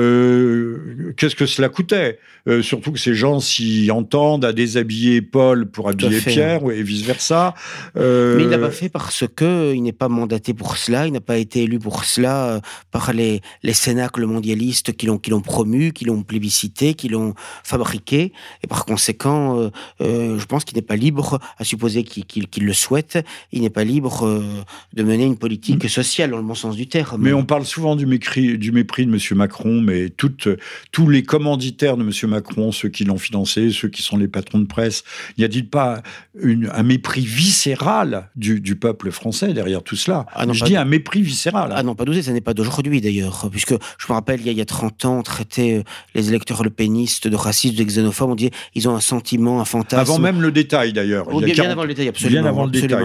A: Qu'est-ce que cela coûtait? Surtout que ces gens s'y entendent à déshabiller Paul pour habiller Pierre, et vice-versa.
B: Mais il ne l'a pas fait parce qu'il n'est pas mandaté pour cela, il n'a pas été élu pour cela euh, par les, les cénacles mondialistes qui l'ont, qui l'ont promu, qui l'ont plébiscité, qui l'ont fabriqué. Et par conséquent, euh, euh, je pense qu'il n'est pas libre, à supposer qu'il, qu'il, le souhaite, il n'est pas libre de mener une politique mm. sociale dans le bon sens du terme.
A: Mais on parle souvent du, mépris, du mépris de M. Macron, mais toutes, tous les commanditaires de M. Macron, ceux qui l'ont financé, ceux qui sont les patrons de presse, n'y a-t-il pas une, un mépris viscéral du, du peuple français derrière tout cela. Ah je dis un mépris viscéral.
B: Ah non, pas d'oser, ça n'est pas d'aujourd'hui d'ailleurs. Puisque je me rappelle, il y a, il y a 30 ans, on traitait euh, les électeurs le péniste de racistes, de xénophobes. On disait ils ont un sentiment, un fantasme.
A: Avant même le détail d'ailleurs.
B: Oh, bien, avant le détail, absolument. Bien avant le détail.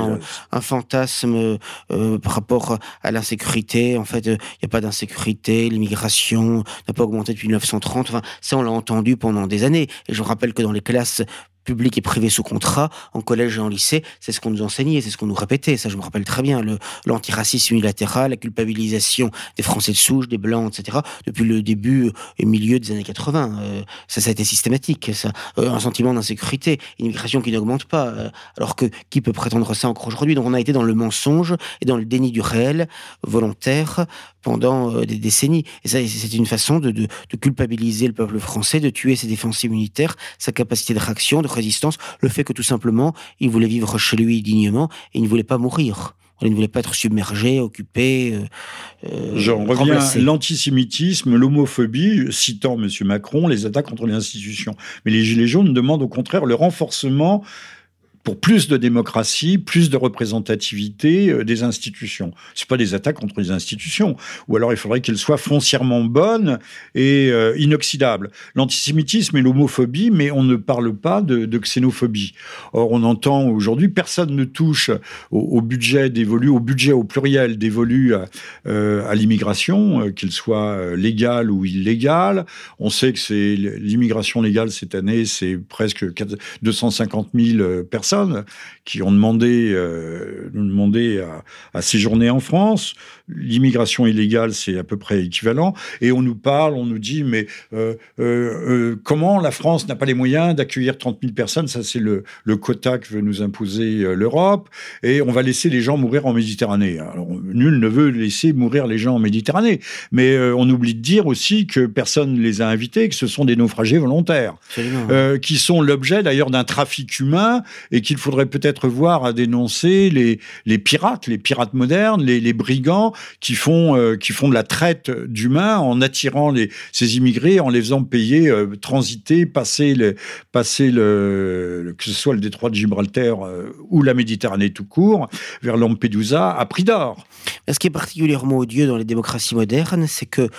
B: Un fantasme euh, par rapport à l'insécurité. En fait, euh, il n'y a pas d'insécurité. L'immigration n'a pas augmenté depuis 1930. Enfin, ça, on l'a entendu pendant des années. Et je rappelle que dans les classes public et privé sous contrat, en collège et en lycée, c'est ce qu'on nous enseignait, c'est ce qu'on nous répétait. Ça, je me rappelle très bien. L'antiracisme unilatéral, la culpabilisation des Français de souche, des Blancs, etc., depuis le début et milieu des années 80. Euh, ça, ça a été systématique. Ça. Euh, un sentiment d'insécurité, une immigration qui n'augmente pas. Euh, alors que qui peut prétendre ça encore aujourd'hui? Donc on a été dans le mensonge et dans le déni du réel volontaire pendant des décennies. Et ça, c'est une façon de, de, de, culpabiliser le peuple français, de tuer ses défenses immunitaires, sa capacité de réaction, de résistance, le fait que tout simplement, il voulait vivre chez lui dignement et il ne voulait pas mourir. Il ne voulait pas être submergé, occupé. Euh,
A: euh J'en reviens. L'antisémitisme, l'homophobie, citant M. Macron, les attaques contre les institutions. Mais les Gilets jaunes demandent au contraire le renforcement pour plus de démocratie, plus de représentativité euh, des institutions. C'est pas des attaques contre les institutions, ou alors il faudrait qu'elles soient foncièrement bonnes et euh, inoxydables. L'antisémitisme et l'homophobie, mais on ne parle pas de, xénophobie. Or, on entend aujourd'hui, personne ne touche au, budget dévolu, au budget au pluriel dévolu à, euh, l'immigration, qu'il soit légal ou illégal. On sait que c'est l'immigration légale cette année, c'est presque 250 000 personnes qui ont demandé, euh, à, séjourner en France. L'immigration illégale, c'est à peu près équivalent. Et on nous parle, on nous dit, mais euh, euh, comment la France n'a pas les moyens d'accueillir 30 000 personnes? Ça, c'est le, quota que veut nous imposer l'Europe. Et on va laisser les gens mourir en Méditerranée. Alors, nul ne veut laisser mourir les gens en Méditerranée. Mais on oublie de dire aussi que personne ne les a invités, que ce sont des naufragés volontaires, qui sont l'objet d'ailleurs d'un trafic humain et et qu'il faudrait peut-être voir à dénoncer les, les pirates, les pirates modernes, les, les brigands qui font, euh, qui font de la traite d'humains en attirant les, ces immigrés, en les faisant payer, euh, transiter, passer, le, passer le, que ce soit le détroit de Gibraltar euh, ou la Méditerranée tout court, vers Lampedusa à prix d'or.
B: Ce qui est particulièrement odieux dans les démocraties modernes, c'est que,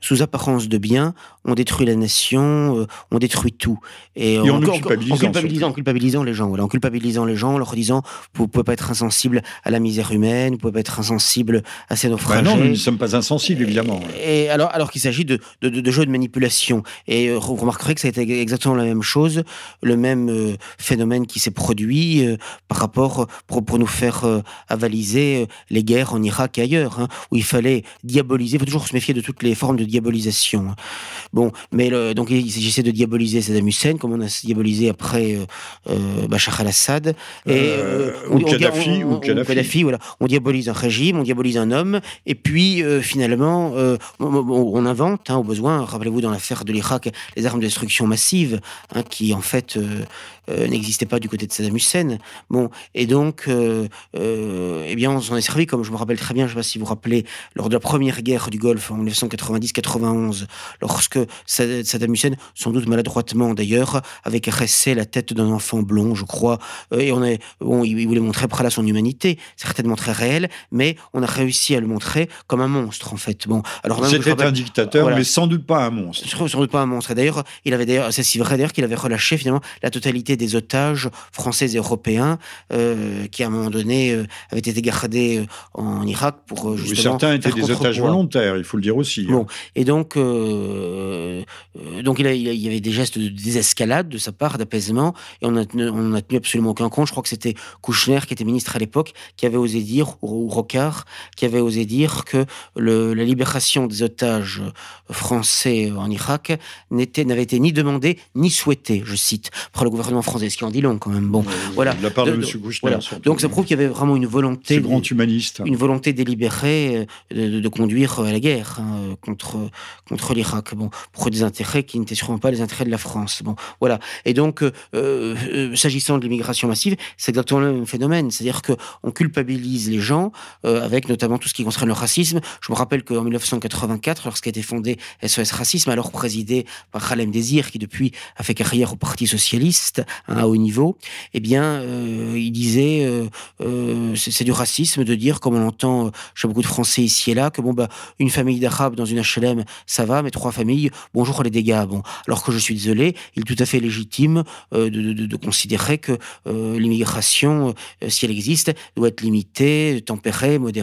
B: sous apparence de bien, on détruit la nation, on détruit tout.
A: Et, en, culpabilisant,
B: en culpabilisant les gens, en culpabilisant les gens, en leur disant vous pouvez pas être insensible à la misère humaine, vous pouvez pas être insensible insensibles à ces naufragés.
A: Ben non, nous ne sommes pas insensibles, évidemment.
B: Et, alors, alors qu'il s'agit de, de, de, jeux de manipulation. Et vous remarquerez que ça a été exactement la même chose, le même phénomène qui s'est produit par rapport pour, pour nous faire avaliser les guerres en Irak et ailleurs, hein, où il fallait diaboliser. Il faut toujours se méfier de toutes les formes de diabolisation. Bon, mais donc il s'agissait de diaboliser Saddam Hussein, comme on a diabolisé après Bachar al-Assad.
A: Et ou, Kadhafi,
B: ou, Kadhafi. voilà. On diabolise un régime, on diabolise un homme, et puis finalement, on, invente, hein, au besoin. Rappelez-vous dans l'affaire de l'Irak, les armes de destruction massive, hein, qui en fait euh, n'existait pas du côté de Saddam Hussein. Bon, et donc, euh, euh, eh bien, on s'en est servi, comme je me rappelle très bien, je ne sais pas si vous vous rappelez, lors de la première guerre du Golfe en 1990-91, lorsque Saddam Hussein, sans doute maladroitement d'ailleurs, avait caressé la tête d'un enfant blond, je crois, et on est, bon, il voulait montrer après là son humanité, certainement très réelle, mais on a réussi à le montrer comme un monstre, en fait. Bon,
A: alors c'était un dictateur, mais sans doute pas un monstre.
B: Sans doute pas un monstre. Et d'ailleurs, il avait d'ailleurs, c'est si vrai d'ailleurs qu'il avait relâché finalement la totalité des otages français et européens euh, qui, à un moment donné, euh, avaient été gardés euh, en Irak pour justement.
A: certains étaient des otages volontaires, il faut le dire aussi.
B: Hein. Bon, et donc, donc il, y avait des gestes de désescalade de sa part, d'apaisement, et on n'a on a tenu absolument aucun compte. Je crois que c'était Kouchner, qui était ministre à l'époque, qui avait osé dire, ou Rocard, qui avait osé dire que le, la libération des otages français en Irak n'avait été ni demandée ni souhaitée, je cite, par le gouvernement français, ce qui en dit long quand même. Bon, voilà.
A: De la part de, M. Kouchner.
B: Donc ça prouve qu'il y avait vraiment une volonté,
A: grand humaniste,
B: une volonté délibérée euh, de, conduire à la guerre hein, contre contre l'Irak. Bon, pour des intérêts qui n'étaient sûrement pas les intérêts de la France. Bon, voilà. Et donc, euh, euh, s'agissant de l'immigration massive, c'est exactement le même phénomène, c'est-à-dire que on culpabilise les gens avec notamment tout ce qui concerne le racisme. Je me rappelle qu'en 1984, lorsqu'a été fondé SOS Racisme, alors présidé par Khalem Désir, qui depuis a fait carrière au Parti socialiste à haut niveau, eh bien, euh, il disait, euh, euh, c'est du racisme de dire, comme on l'entend chez beaucoup de Français ici et là, que bon bah une famille d'Arabes dans une HLM, ça va, mais trois familles, bonjour les dégâts. Bon, alors que je suis désolé, il est tout à fait légitime de, considérer que l'immigration, si elle existe, doit être limitée, tempérée, modérée,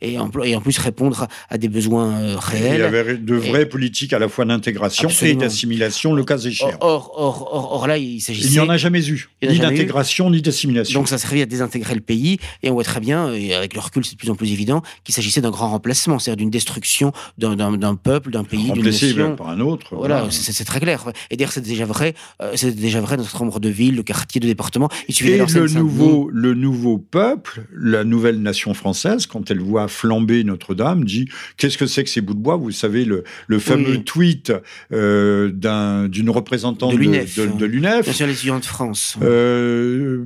B: et en, et en plus répondre à des besoins réels. Il y
A: avait de vraies politiques à la fois d'intégration et d'assimilation, le cas échéant.
B: Or, or, or, or là, il s'agissait
A: n'y en a jamais eu, ni d'intégration, ni d'assimilation.
B: Donc ça servait à désintégrer le pays, et on voit très bien, et avec le recul c'est de plus en plus évident, qu'il s'agissait d'un grand remplacement, c'est-à-dire d'une destruction d'un peuple, d'un pays, d'une nation.
A: par un autre.
B: Voilà, c'est très clair. Et d'ailleurs c'est déjà vrai, euh, c'est déjà vrai dans notre nombre de villes, de quartiers, de départements.
A: Il et le nouveau, le nouveau peuple, la nouvelle nation française, quand elle voit flamber Notre-Dame, dit qu'est-ce que c'est que ces bouts de bois? Vous savez le, le fameux tweet euh, d'une représentante de l'UNEF,
B: de,
A: de, l'UNEF.
B: De France.
A: Euh,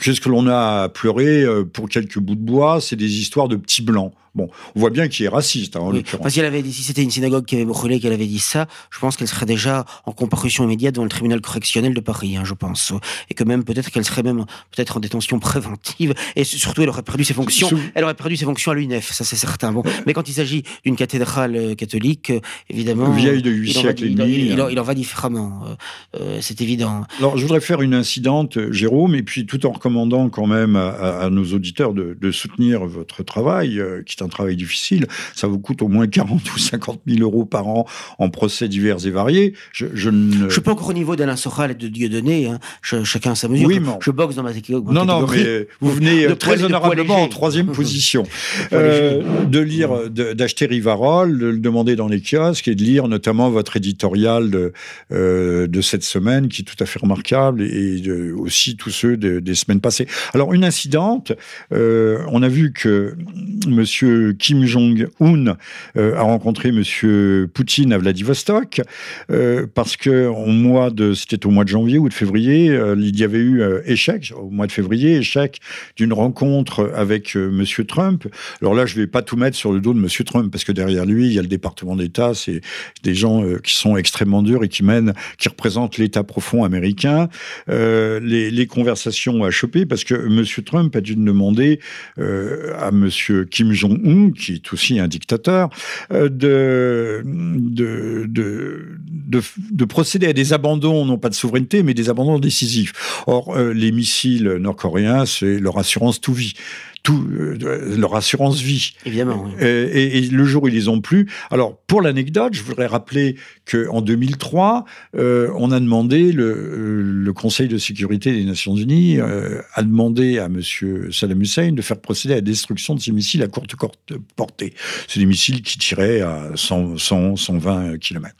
A: qu'est-ce que l'on a à pleurer euh, pour quelques bouts de bois? C'est des histoires de petits blancs. Bon, on voit bien qu'il est raciste, hein, en l'occurrence.
B: Parce qu'elle avait dit, si c'était une synagogue qui avait brûlé, qu'elle avait dit ça, je pense qu'elle serait déjà en comparution immédiate devant le tribunal correctionnel de Paris, hein, je pense. Et que même, peut-être qu'elle serait même, peut-être en détention préventive. Et surtout, elle aurait perdu ses fonctions. Elle aurait perdu ses fonctions à l'UNEF, ça c'est certain. Bon. Mais quand il s'agit d'une cathédrale euh, catholique, euh, évidemment.
A: Vieille de huit siècles et demi.
B: Il, en va différemment. Euh, c'est évident.
A: Alors, je voudrais faire une incidente, Jérôme, et puis tout en recommandant quand même à, nos auditeurs de, de, soutenir votre travail, qui est un travail difficile ça vous coûte au moins 40 ou 50 000 euros par an en procès divers et variés. Je, je ne...
B: Je suis pas encore au niveau d'Alain Soral et de Dieudonné, hein. chacun à sa mesure. Oui, je boxe dans ma catégorie.
A: Non, non, mais vous venez très honorablement en troisième <laughs> position. euh, de lire, d'acheter Rivarol, de le demander dans les kiosques et de lire notamment votre éditorial de, euh, de cette semaine qui est tout à fait remarquable et de, aussi tous ceux des semaines passées. Alors, une incidente, euh, on a vu que Monsieur Kim Jong-un euh, a rencontré Monsieur Poutine à Vladivostok euh, parce que au mois de, c'était au mois de janvier ou de février, euh, il y avait eu échec au mois de février, échec d'une rencontre avec Monsieur Trump. Alors là, je vais pas tout mettre sur le dos de Monsieur Trump parce que derrière lui, il y a le département d'État, c'est des gens qui sont extrêmement durs et qui mènent, qui représentent l'État profond américain. Les, conversations ont achoppé parce que Monsieur Trump a dû demander à Monsieur Kim Jong-un, qui est aussi un dictateur, euh, de, de, de, de, procéder à des abandons, non pas de souveraineté, mais des abandons décisifs. Or, euh, les missiles nord-coréens, c'est leur assurance tout vie tout leur assurance vie.
B: Évidemment.
A: Et, le jour où ils les ont plus. Alors, pour l'anecdote, je voudrais rappeler qu'en 2003, on a demandé, le, le, Conseil de sécurité des Nations Unies a demandé à Monsieur Saddam Hussein de faire procéder à la destruction de ces missiles à courte portée. C'est des missiles qui tiraient à 100, 100 120 km.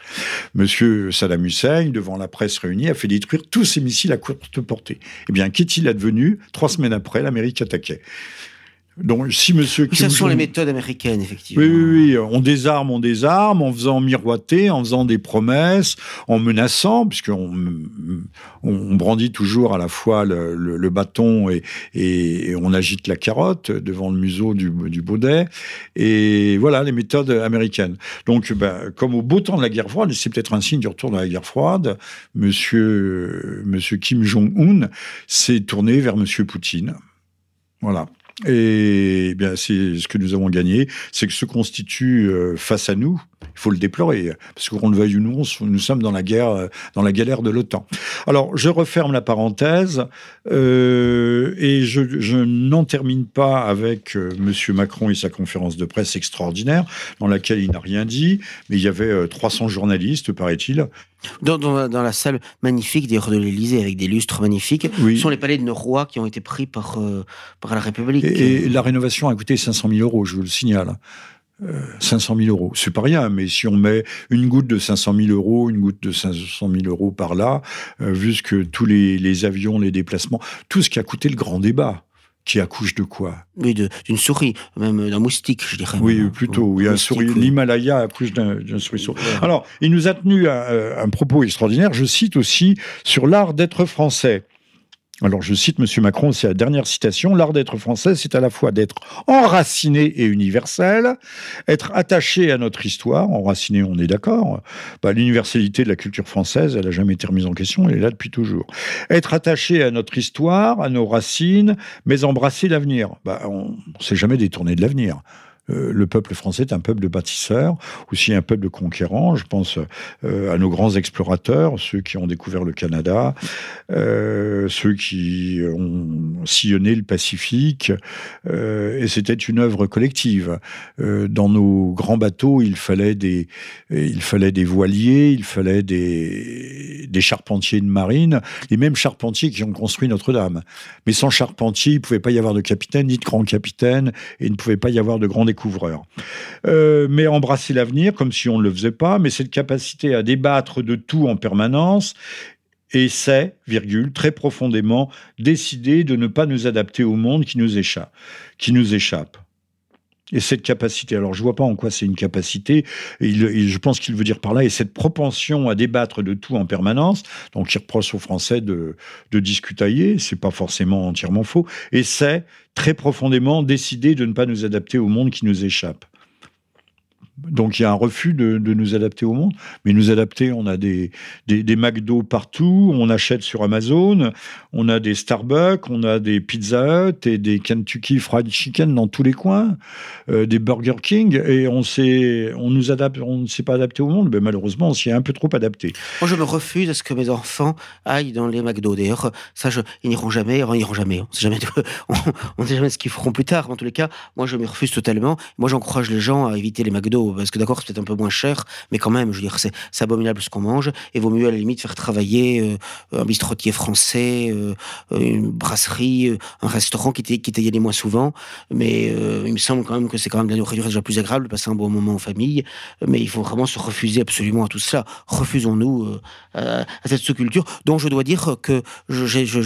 A: Monsieur Saddam Hussein, devant la presse réunie, a fait détruire tous ces missiles à courte portée. Eh bien, qu'est-il advenu? Trois semaines après, l'Amérique attaquait.
B: Donc, si monsieur Ce sont les méthodes américaines, effectivement.
A: Oui, oui, oui, on désarme, on désarme, en faisant miroiter, en faisant des promesses, en menaçant, puisqu'on on brandit toujours à la fois le, bâton et, et, on agite la carotte devant le museau du, du baudet. Et voilà, les méthodes américaines. Donc, ben, comme au beau temps de la guerre froide, et c'est peut-être un signe du retour de la guerre froide, monsieur, monsieur Kim Jong-un s'est tourné vers monsieur Poutine. Voilà. Et eh bien, c'est ce que nous avons gagné, c'est que se constitue euh, face à nous, il faut le déplorer, parce qu'on le veuille ou non, nous sommes dans la guerre, euh, dans la galère de l'OTAN. Alors, je referme la parenthèse euh, et je, je n'en termine pas avec Monsieur Macron et sa conférence de presse extraordinaire, dans laquelle il n'a rien dit, mais il y avait 300 journalistes, paraît-il,
B: dans, dans, la salle magnifique d'ailleurs de l'Élysée avec des lustres magnifiques, ce sont les palais de nos rois qui ont été pris par, euh, par la République.
A: Et, la rénovation a coûté 500 000 euros, je vous le signale. 500 000 euros, c'est pas rien, mais si on met une goutte de 500 000 euros, une goutte de 500 000 euros par là, euh, vu ce que tous les, les avions, les déplacements, tout ce qui a coûté le grand débat qui accouche de quoi
B: Oui, d'une souris, même d'un moustique, je dirais.
A: Oui, plutôt. Oui, un souris. L'Himalaya accouche d'un souris. Alors, il nous a tenu un, un propos extraordinaire. Je cite aussi sur l'art d'être français. Alors je cite M. Macron, c'est la dernière citation, l'art d'être français, c'est à la fois d'être enraciné et universel, être attaché à notre histoire, enraciné on est d'accord, bah, l'universalité de la culture française, elle n'a jamais été remise en question, elle est là depuis toujours. Être attaché à notre histoire, à nos racines, mais embrasser l'avenir. Bah, on ne s'est jamais détourné de l'avenir. Euh, le peuple français est un peuple de bâtisseurs, aussi un peuple de conquérants. Je pense euh, à nos grands explorateurs, ceux qui ont découvert le Canada, euh, ceux qui ont sillonné le Pacifique. et c'était une œuvre collective. dans nos grands bateaux, il fallait des, il fallait des voiliers, il fallait des, des charpentiers de marine, les mêmes charpentiers qui ont construit Notre-Dame. Mais sans charpentier, il ne pouvait pas y avoir de capitaine ni de grand capitaine, et il ne pouvait pas y avoir de grands découvreur. Euh, mais embrasser l'avenir, comme si on ne le faisait pas, mais cette capacité à débattre de tout en permanence, et c'est, virgule, très profondément décider de ne pas nous adapter au monde qui nous échappe. Qui nous échappe. Et cette capacité, alors je vois pas en quoi c'est une capacité, je pense qu'il veut dire par là, et cette propension à débattre de tout en permanence, donc il reproche aux Français de, de discutailler, c'est pas forcément entièrement faux, et c'est très profondément décider de ne pas nous adapter au monde qui nous échappe. Donc il y a un refus de, nous adapter au monde. Mais nous adapter, on a des, des, McDo partout, on achète sur Amazon, on a des Starbucks, on a des Pizza Hut et des Kentucky Fried Chicken dans tous les coins, euh, des Burger King, et on, on nous adapte, on ne s'est pas adapté au monde. Mais malheureusement, on s'y est un peu trop adapté.
B: Moi, je me refuse à ce que mes enfants aillent dans les McDo. D'ailleurs, ça, je, ils n'iront jamais. ils n'iront jamais. On ne sait jamais, <laughs> sait jamais ce qu'ils feront plus tard. En tous les cas, moi, je me refuse totalement. Moi, j'encourage les gens à éviter les McDo parce que d'accord, c'est peut-être un peu moins cher, mais quand même, je veux dire, c'est, abominable ce qu'on mange, et vaut mieux à la limite faire travailler euh, un bistrotier français, euh, une brasserie, euh, un restaurant qui, qui y allé moins souvent, mais il me semble quand même que c'est quand même de la nourriture déjà plus agréable de passer un bon moment en famille, mais il faut vraiment se refuser absolument à tout cela. Refusons-nous à cette sous-culture, dont je dois dire que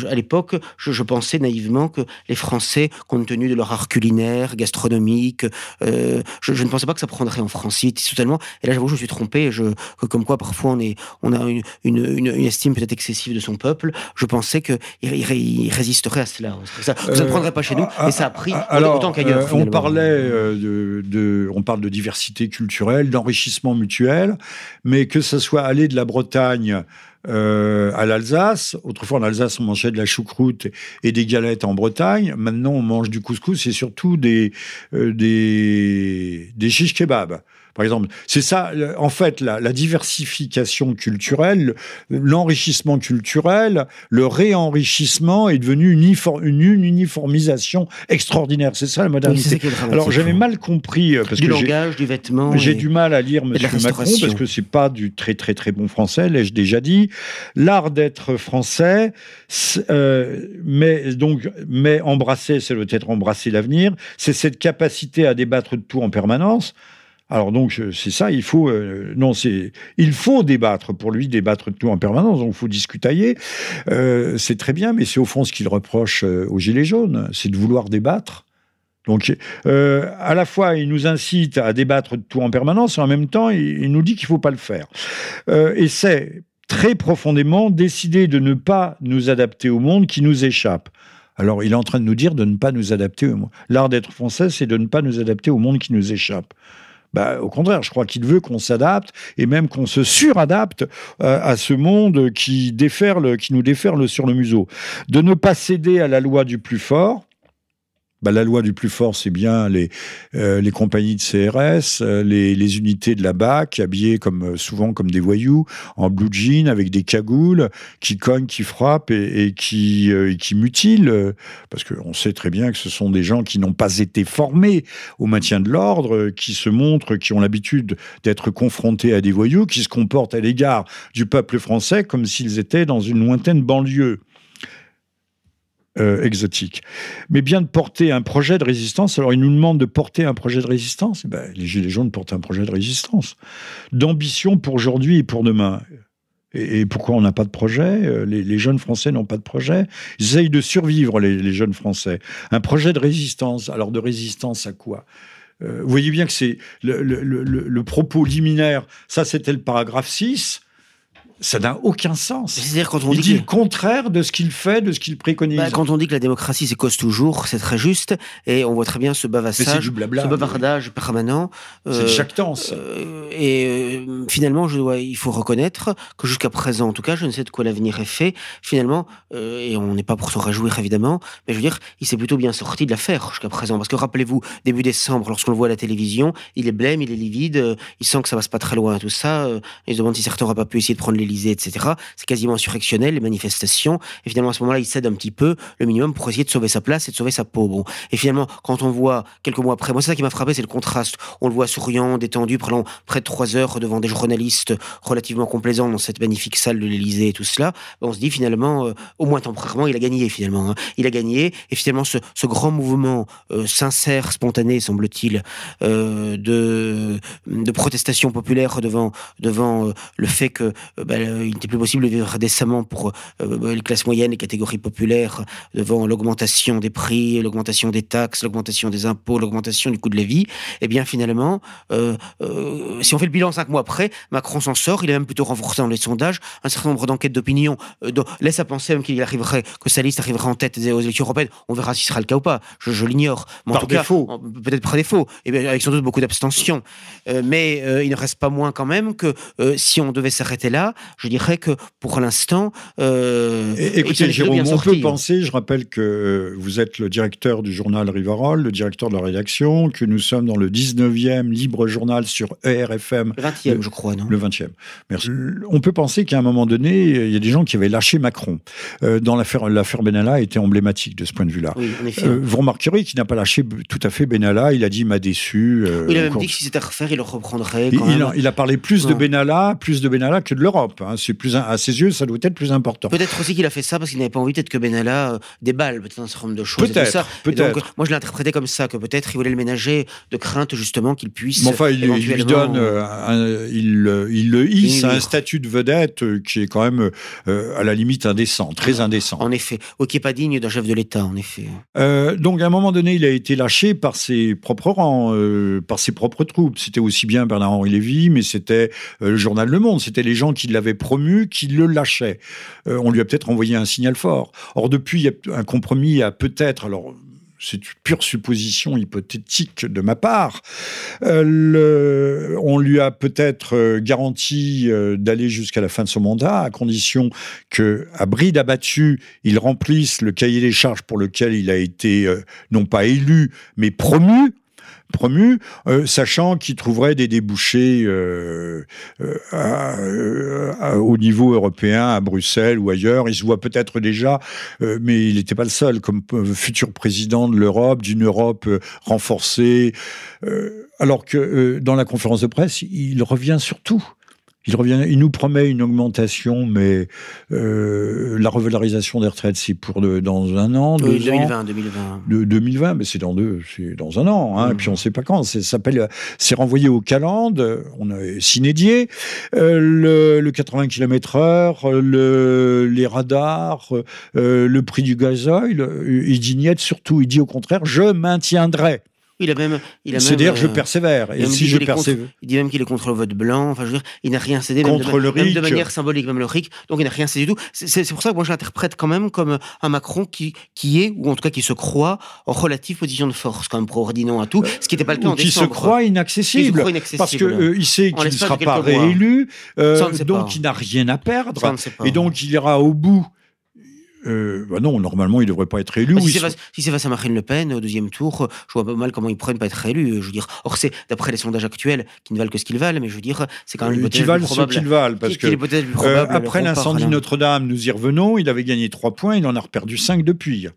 B: à l'époque, je, pensais naïvement que les Français, compte tenu de leur art culinaire, gastronomique, je, je ne pensais pas que ça prendrait en France totalement. Et là, j'avoue, je me suis trompé. Je, comme quoi, parfois, on, est, on a une, une, estime peut-être excessive de son peuple. Je pensais qu'il il résisterait à cela. Ça, ne euh, prendrait pas chez nous. et ça a pris alors, autant qu'ailleurs.
A: Euh, on parlait euh, de, on parle de diversité culturelle, d'enrichissement mutuel, mais que ce soit aller de la Bretagne à l'Alsace. Autrefois, en Alsace, on mangeait de la choucroute et des galettes en Bretagne. Maintenant, on mange du couscous et surtout des, des, des shish kebabs. Par exemple, c'est ça, en fait, la, diversification culturelle, l'enrichissement culturel, le réenrichissement est devenu une, une, uniformisation extraordinaire. C'est ça la modernité. Alors j'avais mal compris
B: euh, parce du que langage, du vêtement.
A: J'ai du mal à lire Monsieur Macron parce que c'est pas du très très très bon français. L'ai-je déjà dit L'art d'être français, euh, mais donc mais embrasser, c'est peut-être embrasser l'avenir. C'est cette capacité à débattre de tout en permanence. Alors donc c'est ça, il faut euh, non c'est il faut débattre pour lui débattre de tout en permanence, donc il faut discutailler. Euh, c'est très bien, mais c'est au fond ce qu'il reproche euh, aux gilets jaunes, c'est de vouloir débattre. Donc à la fois il nous incite à débattre de tout en permanence, et en même temps il, nous dit qu'il faut pas le faire. et c'est très profondément décider de ne pas nous adapter au monde qui nous échappe. Alors, il est en train de nous dire de ne pas nous adapter au monde. L'art d'être français, c'est de ne pas nous adapter au monde qui nous échappe. Bah, au contraire, je crois qu'il veut qu'on s'adapte et même qu'on se suradapte euh, à ce monde qui déferle, qui nous déferle sur le museau. De ne pas céder à la loi du plus fort, bah, la loi du plus fort, c'est bien les, euh, les compagnies de CRS, euh, les, les, unités de la BAC, habillées comme, euh, souvent comme des voyous, en blue jean, avec des cagoules, qui cognent, qui frappent et, et qui, qui mutilent, parce qu'on sait très bien que ce sont des gens qui n'ont pas été formés au maintien de l'ordre, qui se montrent, qui ont l'habitude d'être confrontés à des voyous, qui se comportent à l'égard du peuple français comme s'ils étaient dans une lointaine banlieue. Euh, exotique. Mais bien de porter un projet de résistance. Alors, ils nous demandent de porter un projet de résistance. Eh ben, les Gilets jaunes portent un projet de résistance. D'ambition pour aujourd'hui et pour demain. Et, pourquoi on n'a pas de projet? Euh, les, jeunes Français n'ont pas de projet. Ils essayent de survivre, les, jeunes Français. Un projet de résistance. Alors, de résistance à quoi? Euh, Vous voyez bien que c'est le, le, propos liminaire. Ça, c'était le paragraphe 6 ça n'a aucun sens.
B: C'est-à-dire quand on
A: il
B: dit,
A: le contraire de ce qu'il fait, de ce qu'il préconise.
B: Bah, quand on dit que la démocratie cause toujours, c'est très juste, et on voit très bien ce bavassage,
A: du blabla,
B: ce bavardage permanent.
A: Euh, c'est de jactance.
B: Euh, et euh, finalement, je dois, il faut reconnaître que jusqu'à présent, en tout cas, je ne sais de quoi l'avenir est fait. Finalement, euh, et on n'est pas pour se réjouir évidemment, mais je veux dire, il s'est plutôt bien sorti de l'affaire jusqu'à présent, parce que rappelez-vous, début décembre, lorsqu'on le voit à la télévision, il est blême, il est livide, il sent que ça va pas très loin, tout ça. il se demande si certains n'auraient pas pu essayer de prendre les etc. C'est quasiment insurrectionnel, les manifestations. Et finalement, à ce moment-là, il cède un petit peu le minimum pour essayer de sauver sa place et de sauver sa peau. Bon. Et finalement, quand on voit quelques mois après, moi, c'est ça qui m'a frappé, c'est le contraste. On le voit souriant, détendu, prenant près de trois heures devant des journalistes relativement complaisants dans cette magnifique salle de l'Élysée et tout cela. On se dit finalement, euh, au moins temporairement, il a gagné finalement. Hein. Il a gagné. Et finalement, ce, grand mouvement euh, sincère, spontané, semble-t-il, euh, de, de protestation populaire devant, devant le fait que bah, il n'était plus possible de vivre décemment pour euh, les classes moyennes, les catégories populaires, devant l'augmentation des prix, l'augmentation des taxes, l'augmentation des impôts, l'augmentation du coût de la vie. Eh bien, finalement, euh, euh, si on fait le bilan cinq mois après, Macron s'en sort. Il est même plutôt renforcé dans les sondages. Un certain nombre d'enquêtes d'opinion laisse à penser même qu'il arriverait, que sa liste arriverait en tête aux élections européennes. On verra si ce sera le cas ou pas. Je, l'ignore.
A: Par défaut.
B: Peut-être par défaut. Et bien, avec sans doute beaucoup d'abstention. mais il ne reste pas moins quand même que si on devait s'arrêter là, je dirais que pour l'instant.
A: Euh, écoutez, Jérôme, on peut penser, je rappelle que euh, vous êtes le directeur du journal Rivarol, le directeur de la rédaction, que nous sommes dans le 19e libre journal sur ERFM.
B: Le 20e, je crois, non?
A: Le 20e. Merci. On peut penser qu'à un moment donné, il y a des gens qui avaient lâché Macron. Euh, dans l'affaire, l'affaire Benalla était emblématique de ce point de vue-là.
B: Oui,
A: euh, vous remarquerez qu'il n'a pas lâché tout à fait Benalla. Il a dit, il m'a déçu.
B: il a même dit que si c'était à refaire, il le reprendrait.
A: il, a, parlé plus de Benalla, plus de Benalla que de l'Europe. Hein. C'est plus à ses yeux, ça doit être plus important.
B: Peut-être aussi qu'il a fait ça parce qu'il n'avait pas envie peut-être que Benalla euh, déballe peut-être un certain nombre de choses.
A: Peut-être.
B: Moi, je l'ai interprété comme ça, que peut-être il voulait le ménager de crainte justement qu'il puisse.
A: Mais enfin, il, lui donne, euh, il, il, le hisse à un statut de vedette euh, qui est quand même à la limite indécent, très indécent.
B: En effet, ou qui n'est pas digne d'un chef de l'État, en effet.
A: donc, à un moment donné, il a été lâché par ses propres rangs, par ses propres troupes. C'était aussi bien Bernard-Henri Lévy, mais c'était le journal Le Monde. C'était les gens qui l'avaient promu, qui le lâchaient. on lui a peut-être envoyé un signal fort. Or, depuis, a un compromis à peut-être, alors c'est une pure supposition hypothétique de ma part. Euh, on lui a peut-être euh, garanti euh, d'aller jusqu'à la fin de son mandat, à condition que, à bride abattue, il remplisse le cahier des charges pour lequel il a été non pas élu, mais promu promu, sachant qu'il trouverait des débouchés au niveau européen, à Bruxelles ou ailleurs. Il se voit peut-être déjà, mais il n'était pas le seul, comme futur président de l'Europe, d'une Europe renforcée. alors que dans la conférence de presse, il revient sur tout. Il, revient, il nous promet une augmentation, mais euh, la revalorisation des retraites, c'est pour dans un an,
B: deux 2020, 2020.
A: De, 2020, mais c'est dans deux, c'est dans un an. Hein, Et puis on ne sait pas quand. C'est s'appelle, c'est renvoyé au calende. On a sinédié euh, le, le, 80 km/h, le, les radars, euh, le prix du gasoil. Il dit niet surtout. Il dit au contraire, je maintiendrai.
B: Il a même, il a
A: C'est-à-dire, je euh, persévère. Et si je persévère.
B: il dit même qu'il est contre le vote blanc. Enfin, je veux dire, il n'a rien cédé.
A: Contre
B: même
A: de, le.
B: Même de manière symbolique, même le RIC. Donc, il n'a rien cédé du tout. C'est pour ça que moi, je l'interprète quand même comme un Macron qui, qui est, ou en tout cas qui se croit, en relative position de force, quand même, pro-ordinant à tout. Ce qui n'était pas le cas en
A: qui se croit inaccessible. se croit inaccessible. Parce qu'il euh, il sait qu'il ne sera pas réélu. Euh, donc, il n'a rien à perdre. Et donc, il ira au bout euh, bah non, normalement, il ne devrait pas être élu. Bah,
B: si c'est face, à Marine Le Pen au deuxième tour, je vois pas mal comment il pourrait ne pas être élu. Je veux dire, or c'est d'après les sondages actuels qui ne valent que ce qu'ils valent, mais je veux dire, c'est quand même
A: euh, l'hypothèse valent ce qu'ils valent, parce que euh, après l'incendie de Notre-Dame, nous y revenons, il avait gagné 3 points, il en a perdu 5 depuis.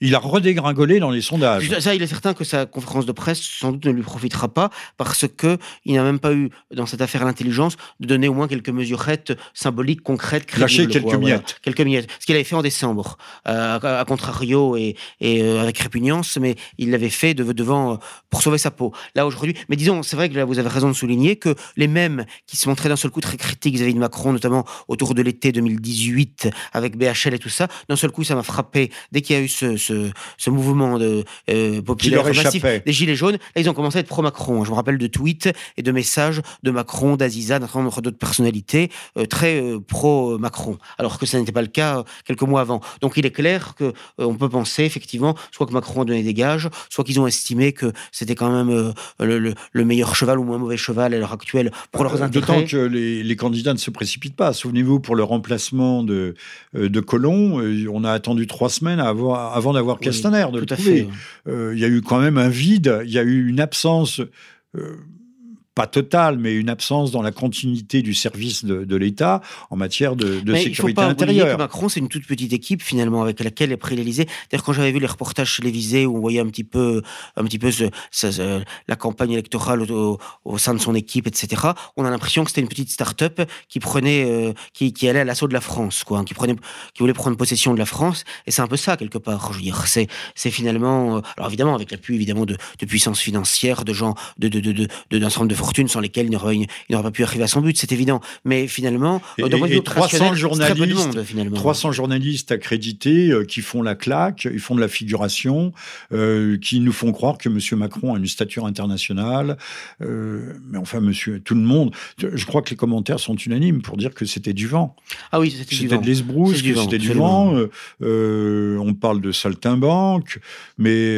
A: Il a redégringolé dans les sondages.
B: Ça, il est certain que sa conférence de presse, sans doute, ne lui profitera pas parce que il n'a même pas eu, dans cette affaire, l'intelligence de donner au moins quelques mesurettes symboliques, concrètes, crédibles.
A: Lâcher quelques miettes.
B: Quelques miettes. Ce qu'il avait fait en décembre, euh, à, contrario et, et euh, avec répugnance, mais il l'avait fait devant, euh, pour sauver sa peau. Là, aujourd'hui, mais disons, c'est vrai que là, vous avez raison de souligner que les mêmes qui se montraient d'un seul coup très critiques vis-à-vis de Macron, notamment autour de l'été 2018, avec BHL et tout ça, d'un seul coup, ça m'a frappé dès qu'il y a eu ce ce, mouvement de, euh, populaire massif des Gilets jaunes. Là, ils ont commencé à être pro-Macron. Je me rappelle de tweets et de messages de Macron, d'Aziza, d'un certain nombre d'autres personnalités euh, très euh, pro-Macron, alors que ça n'était pas le cas quelques mois avant. Donc il est clair qu'on on peut penser effectivement soit que Macron a donné des gages, soit qu'ils ont estimé que c'était quand même le, meilleur cheval ou moins mauvais cheval à l'heure actuelle pour leurs intérêts.
A: D'autant que les, candidats ne se précipitent pas. Souvenez-vous, pour le remplacement de, de Colomb, on a attendu trois semaines avant d'avoir Castaner de le trouver. Euh, il y a eu quand même un vide, il y a eu une absence. Euh, pas totale, mais une absence dans la continuité du service de, l'État en matière de, de sécurité il faut pas intérieure.
B: Que Macron, c'est une toute petite équipe finalement avec laquelle est pris l'Élysée. D'ailleurs, quand j'avais vu les reportages télévisés où on voyait un petit peu, un petit peu ce, la campagne électorale au, sein de son équipe, etc., on a l'impression que c'était une petite start-up qui prenait, euh, qui, qui, allait à l'assaut de la France, quoi, hein, qui prenait, qui voulait prendre possession de la France. Et c'est un peu ça quelque part. Je veux dire, c'est, c'est finalement, euh, alors évidemment avec l'appui évidemment de, de puissance financière, de gens, de, de, de, de, d'un certain nombre sans lesquelles il n'aurait pas pu arriver à son but, c'est évident. Mais finalement,
A: et, et 300 journalistes, monde, finalement. 300 journalistes accrédités euh, qui font la claque, ils font de la figuration, euh, qui nous font croire que M. Macron a une stature internationale. Euh, mais enfin, monsieur, tout le monde, je crois que les commentaires sont unanimes pour dire que c'était du vent.
B: Ah oui, c'était du vent.
A: C'était de l'esbrouche, c'était du vent. on parle de saltimbanque, mais,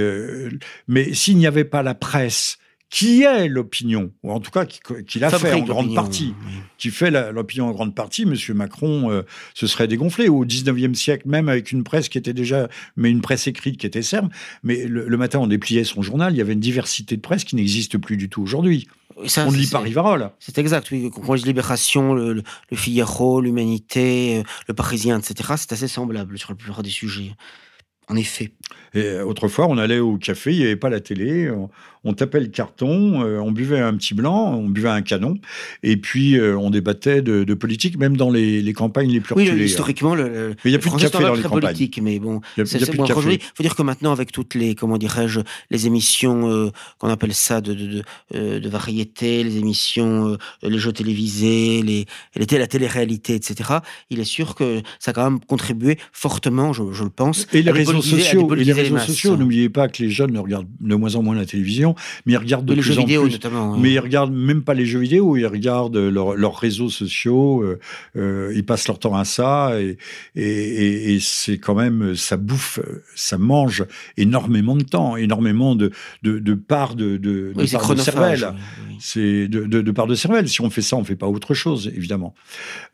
A: mais s'il n'y avait pas la presse qui est l'opinion, ou en tout cas qui, l'a fait en grande partie, qui fait l'opinion en grande partie, M. Macron euh, se serait dégonflé. Au 19e siècle, même avec une presse qui était déjà, mais une presse écrite qui était serbe, mais le, matin on dépliait son journal, il y avait une diversité de presse qui n'existe plus du tout aujourd'hui. on ne lit pas Rivarol.
B: C'est exact, oui. On lit Libération, le, le Figaro, l'Humanité, euh, le Parisien, etc., c'est assez semblable sur la plupart des sujets. En effet.
A: Et euh, autrefois, on allait au café, il n'y avait pas la télé, on, tapait le carton, euh, on buvait un petit blanc, on buvait un canon, et puis euh, on débattait de, politique, même dans les, campagnes les plus reculées.
B: Oui, historiquement, le, il n'y a plus de café dans les campagnes. Politique, mais bon, il faut dire que maintenant, avec toutes les, comment dirais-je, les émissions qu'on appelle ça de, de, de, variété, les émissions, les jeux télévisés, les, les la télé-réalité, etc., il est sûr que ça a quand même contribué fortement, je, le pense,
A: et les réseaux sociaux, réseaux sociaux. N'oubliez pas que les jeunes ne regardent de moins en moins la télévision, mais ils regardent de
B: les
A: plus
B: jeux vidéo,
A: plus.
B: Notamment,
A: Mais ils regardent même pas les jeux vidéo, ils regardent leurs réseaux sociaux. Euh, euh, ils passent leur temps à ça et, et, et, c'est quand même ça bouffe, ça mange énormément de temps, énormément de de, de parts de de, de, part de cervelle. C'est de, de, de part de cervelle. Si on fait ça, on fait pas autre chose, évidemment.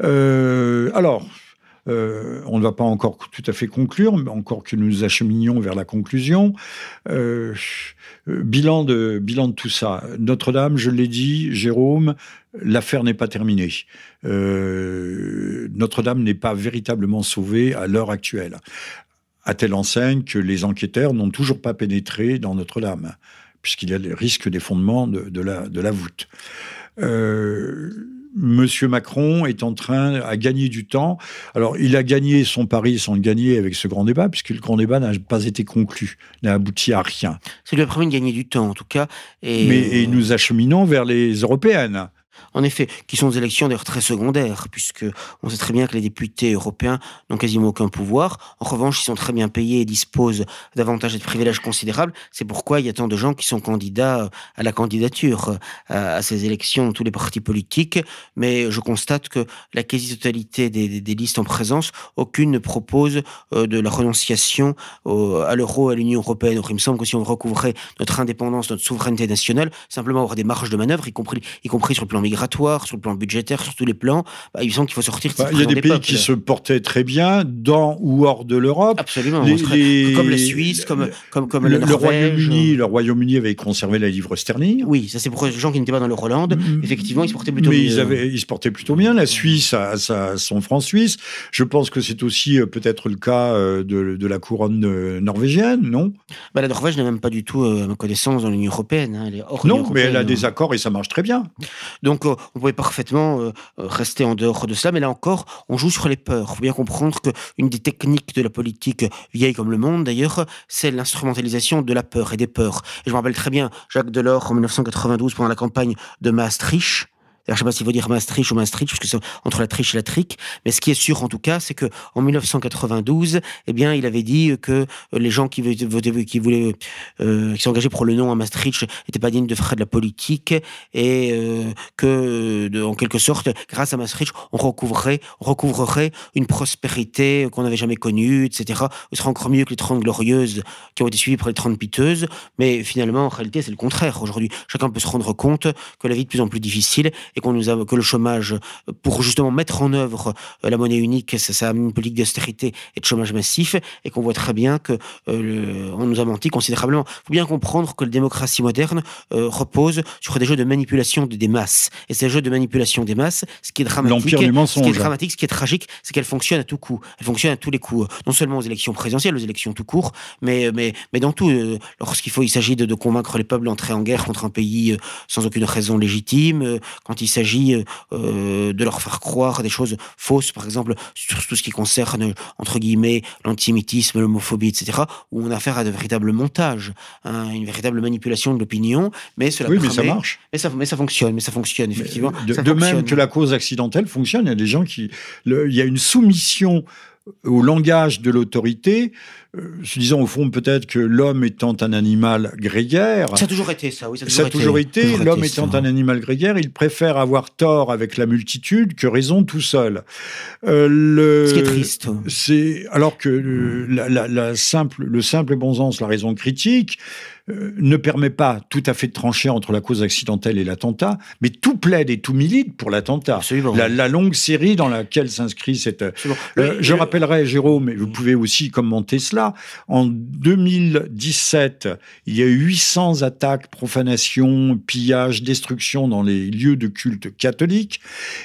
A: Euh, alors. On ne va pas encore tout à fait conclure, mais encore que nous nous acheminions vers la conclusion. bilan, de, bilan de tout ça. Notre-Dame, je l'ai dit, Jérôme, l'affaire n'est pas terminée. Notre-Dame n'est pas véritablement sauvée à l'heure actuelle à telle enseigne que les enquêteurs n'ont toujours pas pénétré dans Notre-Dame, puisqu'il y a le risque d'effondrement de, de, la, de la voûte. Euh, Monsieur Macron est en train à gagner du temps. Alors, il a gagné son pari sans le gagner avec ce grand débat, puisque le grand débat n'a pas été conclu, n'a abouti à rien.
B: Ça lui a permis de gagner du temps, en tout cas.
A: Et Mais et nous acheminons vers les européennes
B: en effet, qui sont des élections d'ailleurs très secondaires, puisque on sait très bien que les députés européens n'ont quasiment aucun pouvoir. En revanche, ils sont très bien payés et disposent d'avantages et de privilèges considérables. C'est pourquoi il y a tant de gens qui sont candidats à la candidature à, ces élections, tous les partis politiques. Mais je constate que la quasi-totalité des, listes en présence, aucune ne propose euh, de la renonciation à l'euro, à l'Union européenne. il me semble que si on recouvrait notre indépendance, notre souveraineté nationale, simplement avoir des marges de manœuvre, y compris, y compris sur le plan migratoire, sur le plan budgétaire, sur tous les plans, bah, il semble qu'il faut sortir.
A: Bah, il y a des, pays qui se portaient très bien dans ou hors de l'Europe.
B: Absolument. Comme la Suisse, comme, comme, comme le,
A: Royaume-Uni. Le Royaume-Uni avait conservé la livre sterling.
B: Oui, ça c'est pour les gens qui n'étaient pas dans l'Euroland. Mm, mm. Effectivement, ils se portaient plutôt
A: mais
B: bien.
A: Ils, avaient, ils se portaient plutôt bien. La Suisse a, son franc suisse. Je pense que c'est aussi euh, peut-être le cas euh, de, de, la couronne euh, norvégienne, non?
B: Bah, La Norvège n'est même pas du tout, à ma connaissance, dans l'Union européenne. Hein. Elle est hors
A: non, mais elle a des accords et ça marche très bien.
B: Donc, on pouvait parfaitement euh, rester en dehors de cela, mais là encore, on joue sur les peurs. Il faut bien comprendre qu'une des techniques de la politique vieille comme le monde, d'ailleurs, c'est l'instrumentalisation de la peur et des peurs. Et je me rappelle très bien Jacques Delors en 1992 pendant la campagne de Maastricht je ne sais pas s'il faut dire Maastricht ou Maastricht, parce que c'est entre la triche et la trique. Mais ce qui est sûr, en tout cas, c'est que en 1992, eh bien, il avait dit que les gens qui, votaient, qui voulaient, euh, pour le nom à Maastricht n'étaient pas dignes de faire de la politique et euh, que, en quelque sorte, grâce à Maastricht, on recouvrerait, une prospérité qu'on n'avait jamais connue, etc. Ce serait encore mieux que les 30 glorieuses qui ont été suivies par les 30 piteuses. Mais finalement, en réalité, c'est le contraire. Aujourd'hui, chacun peut se rendre compte que la vie est de plus en plus difficile et qu'on nous a, que le chômage, pour justement mettre en œuvre euh, la monnaie unique, ça, ça a une politique d'austérité et de chômage massif, et qu'on voit très bien que euh, on nous a menti considérablement. Il faut bien comprendre que la démocratie moderne euh, repose sur des jeux de manipulation des masses. Et ces jeux de manipulation des masses, ce qui est dramatique, ce qui est dramatique, ce qui est tragique, c'est qu'elle fonctionne à tout coup. Elle fonctionne à tous les coups. Non seulement aux élections présidentielles, aux élections tout court, mais mais mais dans tout. Lorsqu'il faut, il s'agit de, de, convaincre les peuples d'entrer en guerre contre un pays sans aucune raison légitime, quand il il s'agit euh, de leur faire croire des choses fausses, par exemple, sur tout ce qui concerne, entre guillemets, l'antisémitisme, l'homophobie, etc., où on a affaire à de véritables montages, hein, une véritable manipulation de l'opinion, mais cela
A: Oui, mais ça marche.
B: Mais ça, mais ça fonctionne, mais ça fonctionne, effectivement.
A: de, même que la cause accidentelle fonctionne, il y a des gens qui... il y a une soumission au langage de l'autorité, euh, se disant au fond peut-être que l'homme étant un animal grégaire.
B: Ça a toujours été ça, oui.
A: Ça a toujours, été. L'homme étant un animal grégaire, il préfère avoir tort avec la multitude que raison tout seul.
B: Euh, le, Ce qui est triste.
A: C'est alors que euh, la, la, simple, le simple bon sens, la raison critique, euh, ne permet pas tout à fait de trancher entre la cause accidentelle et l'attentat, mais tout plaide et tout milite pour l'attentat. La, la, longue série dans laquelle s'inscrit cette. Euh, je rappellerai, Jérôme, et vous pouvez aussi commenter cela. En 2017, il y a eu 800 attaques, profanations, pillages, destructions dans les lieux de culte catholiques,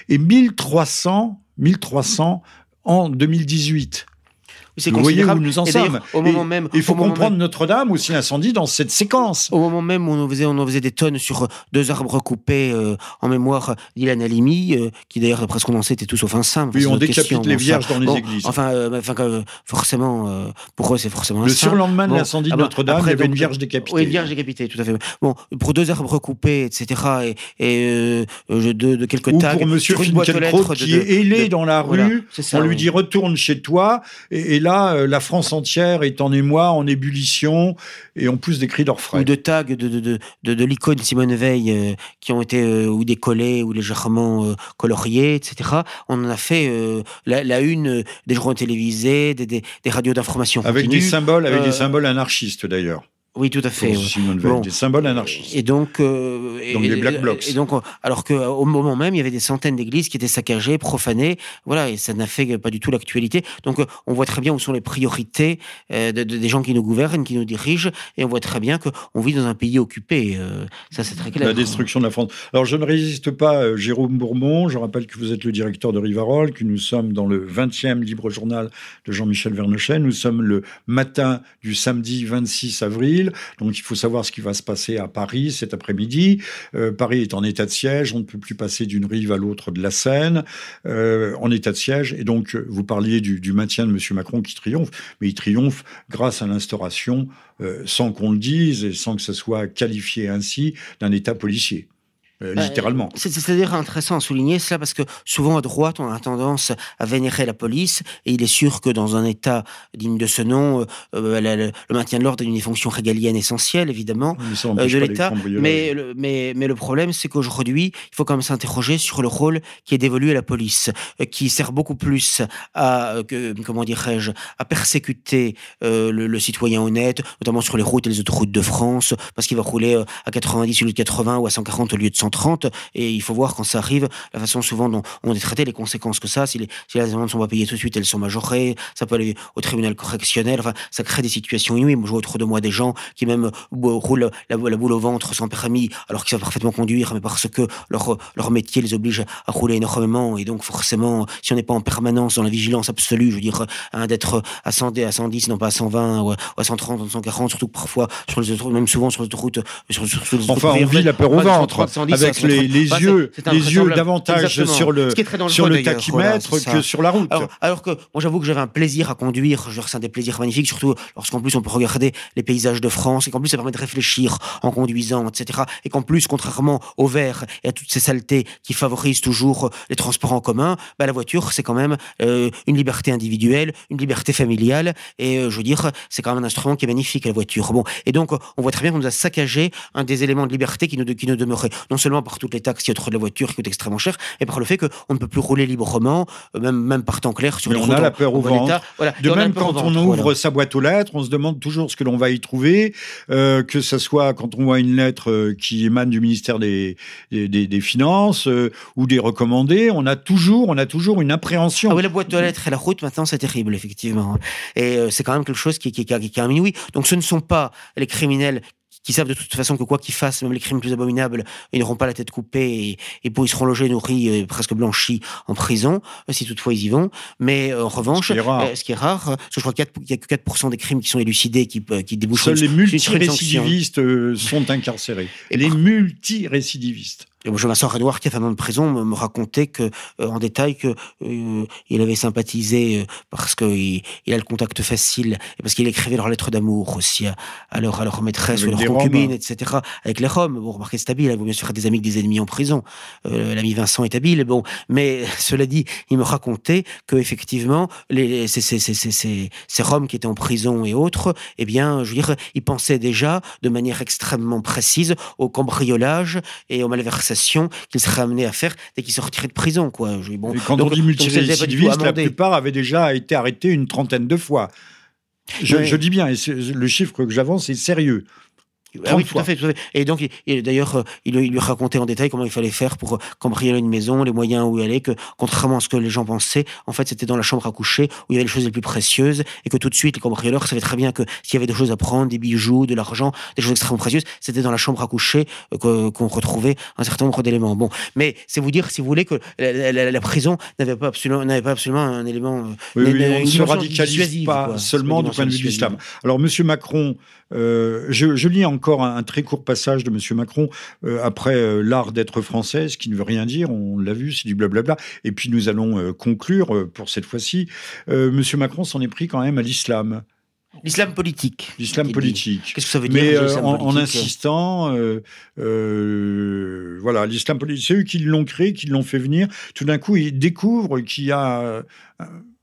A: et 1300, 1300 en 2018.
B: C'est Vous voyez où nous en sommes.
A: Au moment même, il faut comprendre Notre-Dame aussi incendie dans cette séquence.
B: Au moment même où on faisait, on faisait des tonnes sur deux arbres coupés euh, en mémoire d'Ilan Halimi, euh, qui d'ailleurs, presque qu'on en sait, était tout sauf un saint.
A: Oui, on décapite les vierges dans les églises.
B: Enfin, euh, enfin forcément, pour eux, c'est forcément un
A: Le surlendemain de l'incendie de ah Notre-Dame, il y avait une vierge décapitée.
B: Oui, une vierge décapitée, tout à fait. Bon, pour deux arbres coupés, etc., et, et de, de, quelques tags.
A: Ou pour Monsieur Finkielkraut qui est ailé dans la rue, on lui dit retourne chez toi, et là, euh, la France entière est en émoi, en ébullition, et on pousse des cris d'orfraie.
B: Ou de tags de, de, de, l'icône Simone Veil euh, qui ont été euh, ou décollés ou légèrement coloriés, etc. On en a fait la, une des journaux télévisés, des, des, radios d'information.
A: Avec des symboles, avec des symboles anarchistes d'ailleurs.
B: Oui, tout à fait.
A: Des symboles anarchistes.
B: Et donc, euh,
A: donc des black blocs.
B: Et donc, alors qu'au moment même, il y avait des centaines d'églises qui étaient saccagées, profanées, voilà, et ça n'a fait pas du tout l'actualité. Donc, on voit très bien où sont les priorités euh, de, des gens qui nous gouvernent, qui nous dirigent, et on voit très bien qu'on vit dans un pays occupé. Euh, ça, c'est très clair.
A: La destruction de la France. Alors, je ne résiste pas, Jérôme Bourmont. Je rappelle que vous êtes le directeur de Rivarol, que nous sommes dans le 20e libre journal de Jean-Michel Vernochet. Nous sommes le matin du samedi 26 avril. Donc il faut savoir ce qui va se passer à Paris cet après-midi. Euh, Paris est en état de siège, on ne peut plus passer d'une rive à l'autre de la Seine, euh, en état de siège. Et donc vous parliez du, maintien de M. Macron qui triomphe, mais il triomphe grâce à l'instauration, euh, sans qu'on le dise et sans que ce soit qualifié ainsi, d'un État policier. Euh, littéralement.
B: C'est-à-dire intéressant à souligner cela parce que souvent à droite, on a tendance à vénérer la police et il est sûr que dans un État digne de ce nom, euh, euh, le, maintien de l'ordre est une des fonctions régaliennes essentielles, évidemment, de l'État. Mais, mais, mais le problème, c'est qu'aujourd'hui, il faut quand même s'interroger sur le rôle qui est dévolu à la police, qui sert beaucoup plus à, comment dirais-je, à persécuter le, citoyen honnête, notamment sur les routes et les autoroutes de France, parce qu'il va rouler à 90 au lieu de 80 ou à 140 au lieu de 100 30, et il faut voir quand ça arrive, la façon souvent dont on est traité, les conséquences que ça, si les, si les amendes ne sont pas payées tout de suite, elles sont majorées, ça peut aller au tribunal correctionnel, enfin, ça crée des situations inouïes. Moi, je vois autour de moi des gens qui même roulent la, boule au ventre sans permis, alors qu'ils savent parfaitement conduire, mais parce que leur, leur métier les oblige à rouler énormément, et donc forcément, si on n'est pas en permanence dans la vigilance absolue, je veux dire, hein, d'être à 100, à 110, non pas à 120, ou à 130, 140, surtout que parfois, sur les autres, même souvent sur les autoroutes,
A: sur, enfin, on vit la peur au ventre avec les, les yeux, les yeux davantage sur le, sur le tachymètre que sur la route.
B: Alors, que moi j'avoue que j'avais un plaisir à conduire, je ressens des plaisirs magnifiques, surtout lorsqu'en plus on peut regarder les paysages de France et qu'en plus ça permet de réfléchir en conduisant, etc. Et qu'en plus, contrairement au verre et à toutes ces saletés qui favorisent toujours les transports en commun, bah, la voiture c'est quand même euh, une liberté individuelle, une liberté familiale. Et euh, je veux dire c'est quand même un instrument qui est magnifique la voiture. Bon. Et donc on voit très bien qu'on nous a saccagé un des éléments de liberté qui nous, qui nous demeurait. Non seulement par toutes les taxes qui autour de la voiture qui coûtent extrêmement cher, et par le fait qu'on ne peut plus rouler librement, euh, même, même par temps clair sur
A: Mais
B: les
A: on a la peur au ventre. Voilà. De même, quand on ouvre sa boîte aux lettres, on se demande toujours ce que l'on va y trouver, euh, que ce soit quand on voit une lettre euh, qui émane du ministère des, des, des, Finances ou des recommandés, on a toujours, on a toujours une appréhension.
B: Ah oui, la boîte aux lettres et la route, maintenant, c'est terrible, effectivement. Et c'est quand même quelque chose qui, qui, qui, qui a un minuit. Donc ce ne sont pas les criminels qui savent de toute façon que quoi qu'ils fassent, même les crimes plus abominables, ils n'auront pas la tête coupée et, pour, ils seront logés, nourris, euh, presque blanchis en prison, euh, si toutefois ils y vont. Mais euh, en revanche, ce qui est rare, ce qui est rare parce que je crois qu'il n'y a que 4% des crimes qui sont élucidés, qui, qui débouchent
A: Seuls les multirécidivistes sont incarcérés. Et les multirécidivistes
B: Jonathan Renoir, qui a fait un an de prison, me, racontait que, euh, en détail que euh, il avait sympathisé euh, parce qu'il il a le contact facile et parce qu'il écrivait leurs lettres d'amour aussi à, leur, à leur maîtresse ou leur concubine, etc. Avec les Roms. Bon, remarquez, c'est habile. Il vaut bien sûr des amis que des ennemis en prison. L'ami Vincent est habile. Bon, mais <laughs> cela dit, il me racontait que effectivement, les, ces, ces, ces, ces, ces Roms qui étaient en prison et autres, eh bien, je veux dire, ils pensaient déjà de manière extrêmement précise au cambriolage et au malversation qu'il serait amené à faire dès qu'il sortirait de prison. Quoi.
A: Bon, quand on dit multirécidiviste, la plupart avaient déjà été arrêtés une trentaine de fois. Je, je dis bien, et le chiffre que j'avance est sérieux.
B: Ah oui, tout à, fait, tout à fait. Et donc, d'ailleurs, euh, il, lui racontait en détail comment il fallait faire pour euh, cambrioler une maison, les moyens où il allait, que contrairement à ce que les gens pensaient, en fait, c'était dans la chambre à coucher où il y avait les choses les plus précieuses et que tout de suite, les cambrioleurs savaient très bien que s'il y avait des choses à prendre, des bijoux, de l'argent, des choses extrêmement précieuses, c'était dans la chambre à coucher euh, qu'on retrouvait un certain nombre d'éléments. Bon, mais c'est vous dire, si vous voulez, que la, prison n'avait pas absolument, n'avait pas absolument un élément.
A: Oui, oui, on ne se radicalise pas seulement du point de vue de l'islam. Alors, Monsieur Macron, je, je lis en encore un, très court passage de M. Macron euh, après euh, l'art d'être français, ce qui ne veut rien dire, on l'a vu, c'est du blablabla. Et puis nous allons euh, conclure pour cette fois-ci. M. Macron s'en est pris quand même à l'islam.
B: L'islam politique.
A: L'islam politique.
B: Qu'est-ce que ça veut dire
A: Mais en, insistant, voilà, l'islam politique, c'est eux qui l'ont créé, qui l'ont fait venir. Tout d'un coup, ils découvrent qu'il y a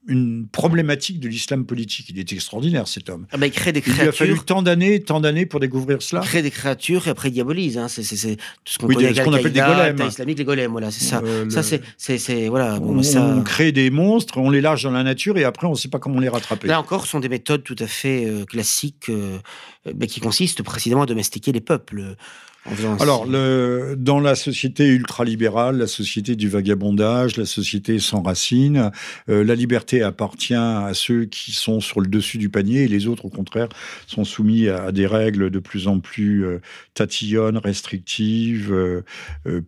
A: une problématique de l'islam politique. Il est extraordinaire, cet homme.
B: Ah bah, il crée des créatures.
A: Il a fallu tant d'années, tant d'années pour découvrir cela.
B: Il crée des créatures et après il diabolise. Hein. C'est tout
A: ce qu'on appelle des golems.
B: islamique, les golems, voilà, c'est ça. Euh, ça, c'est, voilà.
A: on,
B: ça...
A: on, crée des monstres, on les lâche dans la nature et après on ne sait pas comment les rattraper.
B: Là encore, ce sont des méthodes tout à fait euh, classiques euh, qui consistent précisément à domestiquer les peuples.
A: Alors, le, dans la société ultralibérale, la société du vagabondage, la société sans racines, euh, la liberté appartient à ceux qui sont sur le dessus du panier et les autres, au contraire, sont soumis à, des règles de plus en plus euh, tatillonnes, restrictives, euh,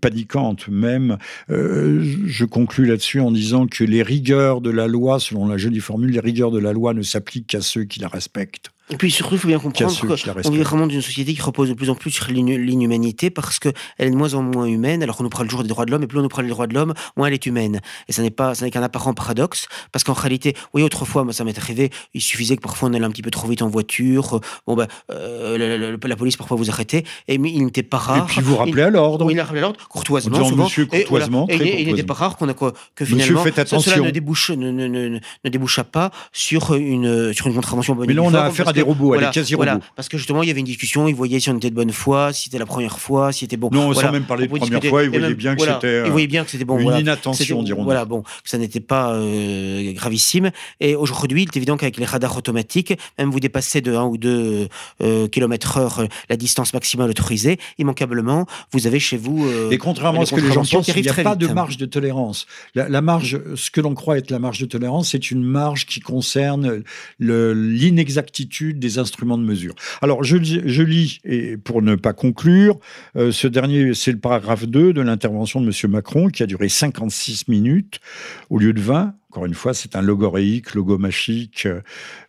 A: paniquantes même. je conclus là-dessus en disant que les rigueurs de la loi, selon la jolie formule, les rigueurs de la loi ne s'appliquent qu'à ceux qui la respectent.
B: Et puis surtout, il faut bien comprendre qu'on vit vraiment dans une société qui repose de plus en plus sur l'inhumanité parce qu'elle est de moins en moins humaine, alors qu'on nous parle toujours des droits de l'homme, et plus on nous parle des droits de l'homme, moins elle est humaine. Et ça n'est pas, ça n'est qu'un apparent paradoxe, parce qu'en réalité, oui, autrefois, moi, ça m'est arrivé, il suffisait que parfois on allait un petit peu trop vite en voiture, bon, ben, euh, la, police parfois vous arrêtait, et il n'était pas rare. Et
A: puis vous rappelez à l'ordre.
B: Oui, il a rappelé à l'ordre, courtoisement. Souvent,
A: monsieur, courtoisement.
B: Et, il n'était pas rare qu'on a quoi, que finalement, cela ne, débouche, ne, ne, ne, déboucha pas sur une, sur une contravention.
A: Mais là, on a affaire à des robots, à quasi
B: voilà, parce que justement, il y avait une discussion, ils voyaient si on était de bonne foi, si c'était la première fois, si c'était bon.
A: Non, sans même parler de première fois, ils voyaient bien que c'était.
B: Ils voyaient bien que c'était bon.
A: Une inattention, dirons-nous.
B: Voilà, bon, que ça n'était pas euh, gravissime. Et aujourd'hui, il est évident qu'avec les radars automatiques, même vous dépassez de 1 ou 2 euh, km heure la distance maximale autorisée, immanquablement, vous avez chez vous.
A: Euh, et contrairement à ce que les gens pensent, il n'y a pas de marge de tolérance. La, marge, ce que l'on croit être la marge de tolérance, c'est une marge qui concerne l'inexactitude des instruments de mesure. Alors, je, lis, et pour ne pas conclure, euh, ce dernier, c'est le paragraphe 2 de l'intervention de M. Macron, qui a duré 56 minutes au lieu de 20. Encore une fois, c'est un logoréique, logomachique,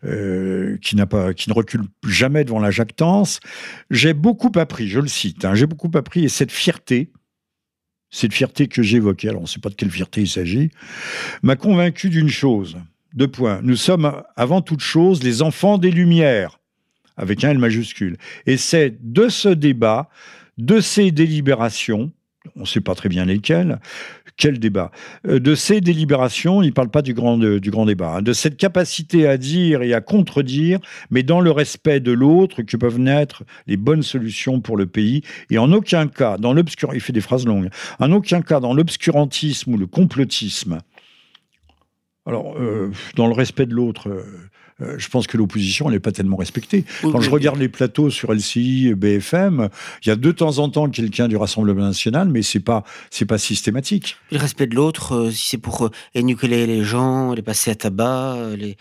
A: euh, qui, pas, qui ne recule jamais devant la jactance. J'ai beaucoup appris, je le cite, hein, j'ai beaucoup appris, et cette fierté, cette fierté que j'évoquais, alors on ne sait pas de quelle fierté il s'agit, m'a convaincu d'une chose. Deux points. Nous sommes avant toute chose les enfants des Lumières avec un L majuscule. Et c'est de ce débat, de ces délibérations, on ne sait pas très bien lesquelles, quel débat euh, De ces délibérations, il ne parle pas du grand, du grand débat, hein, de cette capacité à dire et à contredire, mais dans le respect de l'autre, que peuvent naître les bonnes solutions pour le pays. Et en aucun cas, dans l'obscur, il fait des phrases longues, en aucun cas dans l'obscurantisme ou le complotisme. Alors, euh, dans le respect de l'autre, euh, euh, je pense que l'opposition, n'est pas tellement respectée. Quand je regarde les plateaux sur LCI, BFM, il y a de temps en temps quelqu'un du Rassemblement national, mais c'est pas, c'est pas systématique.
B: Le respect de l'autre, si c'est pour énucléer les gens, les passer à tabac, les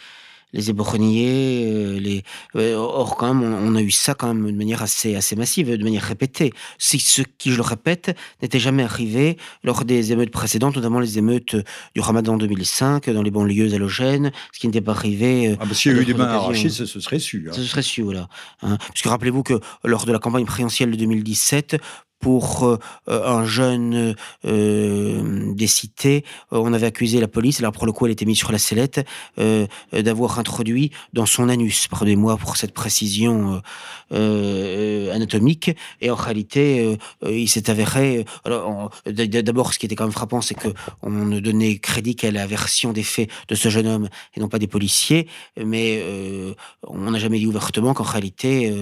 B: les ébronniers, euh, les. Euh, or, quand même, on, a eu ça quand même de manière assez, assez massive, de manière répétée. Ce qui, je le répète, n'était jamais arrivé lors des émeutes précédentes, notamment les émeutes du Ramadan 2005 dans les banlieues halogènes, ce qui n'était pas arrivé.
A: Euh, ah, bah, s'il y a eu des mains arrachées, ça se serait su.
B: Hein. Ça se serait su, voilà. Hein. Puisque rappelez-vous que lors de la campagne présidentielle de 2017, pour euh, un jeune euh, des. Euh, on avait accusé la police, alors pour le coup elle était mise sur la sellette, d'avoir introduit dans son anus, pardonnez-moi pour cette précision anatomique, et en réalité il s'est avéré, d'abord ce qui était quand même frappant c'est que on ne donnait crédit qu'à la version des faits de ce jeune homme et non pas des policiers, mais on n'a jamais dit ouvertement qu'en réalité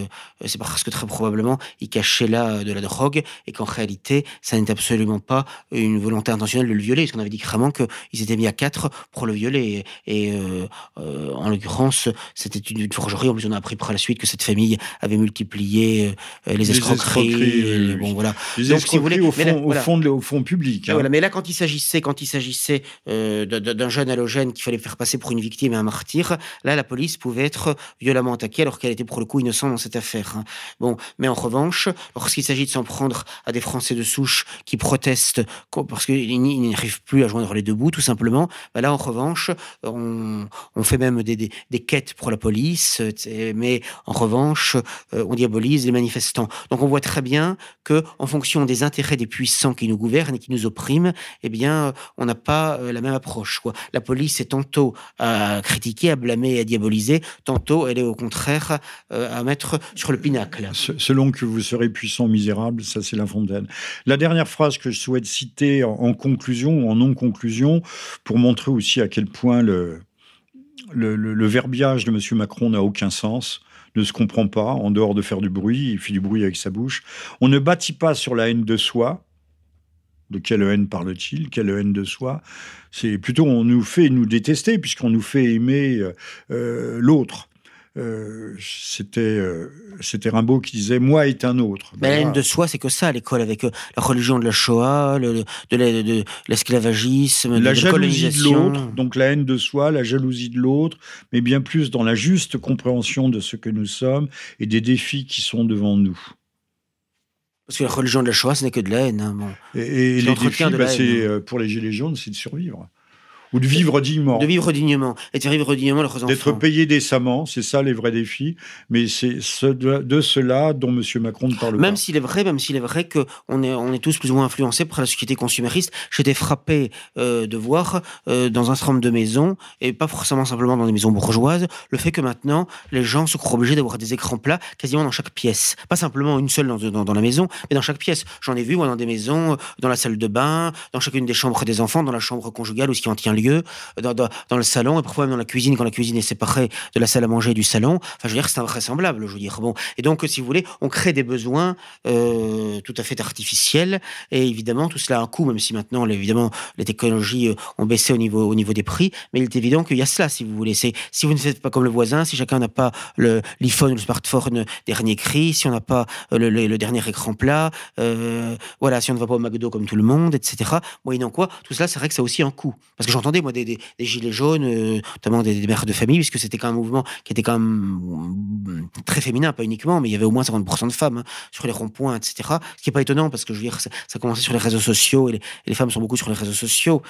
B: c'est parce que très probablement il cachait là de la drogue et qu'en réalité, ça n'est absolument pas une volonté intentionnelle de le violer, parce qu'on avait dit clairement qu'ils étaient mis à quatre pour le violer. Et, euh, euh, en l'occurrence, c'était une, forgerie. En plus, on a appris par la suite que cette famille avait multiplié euh, les, escroqueries.
A: bon, voilà. Les Donc, si vous voulez, au, fond, au, fond au fond public.
B: Hein. Voilà, mais là, quand il s'agissait, quand il s'agissait d'un jeune halogène qu'il fallait faire passer pour une victime et un martyr, là, la police pouvait être violemment attaquée alors qu'elle était pour le coup innocente dans cette affaire. Hein. Bon, mais en revanche, lorsqu'il s'agit de s'en prendre à des Français de souche qui protestent parce qu'ils n'arrivent plus à joindre les deux bouts, tout simplement. Bah là, en revanche, on, fait même des, quêtes pour la police, mais en revanche, euh, on diabolise les manifestants. Donc on voit très bien que, en fonction des intérêts des puissants qui nous gouvernent et qui nous oppriment, eh bien, on n'a pas euh, la même approche. La police est tantôt à critiquer, à blâmer, à diaboliser, tantôt elle est au contraire euh, à mettre sur le pinacle.
A: Selon que vous serez puissant, misérable, ça c'est la Fontaine. La dernière phrase que je souhaite citer en, conclusion ou en non-conclusion, pour montrer aussi à quel point le, le, verbiage de M. Macron n'a aucun sens ne se comprend pas, en dehors de faire du bruit, il fait du bruit avec sa bouche. On ne bâtit pas sur la haine de soi. De quelle haine parle-t-il? Quelle haine de soi? C'est plutôt on nous fait nous détester, puisqu'on nous fait aimer euh, l'autre. Euh, c'était euh, c'était Rimbaud qui disait moi est un autre.
B: Mais la haine de soi, c'est que ça à l'école avec euh, la religion de la Shoah, le, de l'esclavagisme,
A: la, jalousie de l'autre, donc la haine de soi, la jalousie de l'autre, mais bien plus dans la juste compréhension de ce que nous sommes et des défis qui sont devant nous.
B: Parce que la religion de la Shoah, ce n'est que de la haine. Hein,
A: et, les défis, bah, c'est pour les gilets jaunes, c'est de survivre. Ou de vivre dignement.
B: De vivre dignement. Et de vivre dignement leurs enfants.
A: D'être payé décemment, c'est ça les vrais défis. Mais c'est de, cela dont M. Macron ne parle
B: même pas. S'il est vrai, même s'il est vrai qu'on est, on est tous plus ou moins influencés par la société consumériste, j'étais frappé euh, de voir euh, dans un certain nombre de maisons, et pas forcément simplement dans des maisons bourgeoises, le fait que maintenant, les gens se croient obligés d'avoir des écrans plats quasiment dans chaque pièce. Pas simplement une seule dans, dans, dans la maison, mais dans chaque pièce. J'en ai vu, moi, dans des maisons, dans la salle de bain, dans chacune des chambres des enfants, dans la chambre conjugale ou ce qui en tient lieu, dans, dans, le salon, et parfois même dans la cuisine, quand la cuisine est séparée de la salle à manger et du salon. Enfin, je veux dire, c'est invraisemblable, je veux dire. Bon. Et donc, si vous voulez, on crée des besoins euh, tout à fait artificiels, et évidemment, tout cela a un coût, même si maintenant, évidemment, les technologies euh, ont baissé au niveau, au niveau des prix, mais il est évident qu'il y a cela, si vous voulez. C'est, si vous ne faites pas comme le voisin, si chacun n'a pas le, l'iPhone le smartphone dernier cri, si on n'a pas euh, le, le, dernier écran plat, euh, voilà, si on ne va pas au McDo comme tout le monde, etc. Moyennant quoi, tout cela, c'est vrai que ça a aussi un coût. Parce que moi, des, gilets jaunes, euh, notamment des, mères de famille, puisque c'était quand même un mouvement qui était quand même mm, très féminin, pas uniquement, mais il y avait au moins 50% de femmes hein, sur les ronds-points, etc. Ce qui n'est pas étonnant, parce que je veux dire, ça, ça commençait sur les réseaux sociaux, et les, femmes sont beaucoup sur les réseaux sociaux.